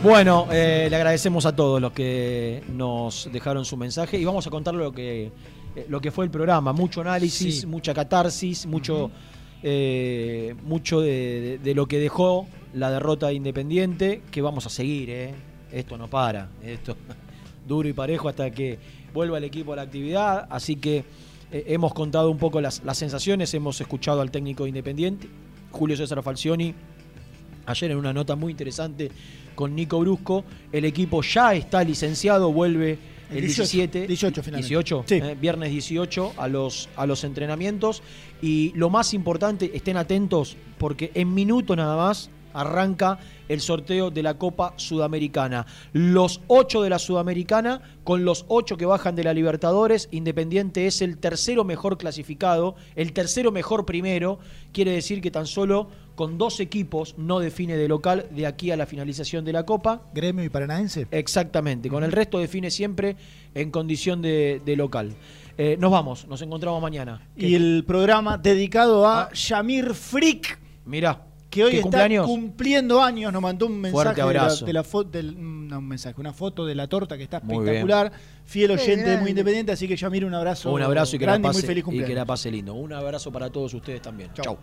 Bueno, eh, le agradecemos a todos los que nos dejaron su mensaje y vamos a contar lo que, eh, lo que fue el programa. Mucho análisis, Sí. mucha catarsis, mucho, eh, mucho de, de lo que dejó la derrota de Independiente, que vamos a seguir, ¿eh? Esto no para, esto [laughs] duro y parejo hasta que vuelva el equipo a la actividad. Así que eh, hemos contado un poco las, las sensaciones, hemos escuchado al técnico de Independiente, Julio César Falcioni, ayer en una nota muy interesante con Nico Brusco. El equipo ya está licenciado, vuelve el, El 18, 17. 18 finalmente. 18, Sí. eh, viernes 18 a los, a los entrenamientos. Y lo más importante, estén atentos porque en minuto nada más arranca el sorteo de la Copa Sudamericana. Los ocho de la Sudamericana con los ocho que bajan de la Libertadores. Independiente es el tercero mejor clasificado, el tercero mejor primero. Quiere decir que tan solo con dos equipos no define de local de aquí a la finalización de la Copa. Gremio y Paranaense. Exactamente, con el resto define siempre en condición de, de local. Eh, nos vamos, nos encontramos mañana. Y el programa dedicado a Yamir Frick. Mirá, que hoy ¿qué está cumpleaños? cumpliendo años, nos mandó un mensaje Fuerte de la, abrazo. de la fo- del- no, un mensaje, una foto de la torta que está espectacular, fiel oyente de muy independiente, así que Yamir un abrazo, Un abrazo y que, la grande y pase, muy feliz y cumpleaños. que la pase lindo. Un abrazo para todos ustedes también. Chau.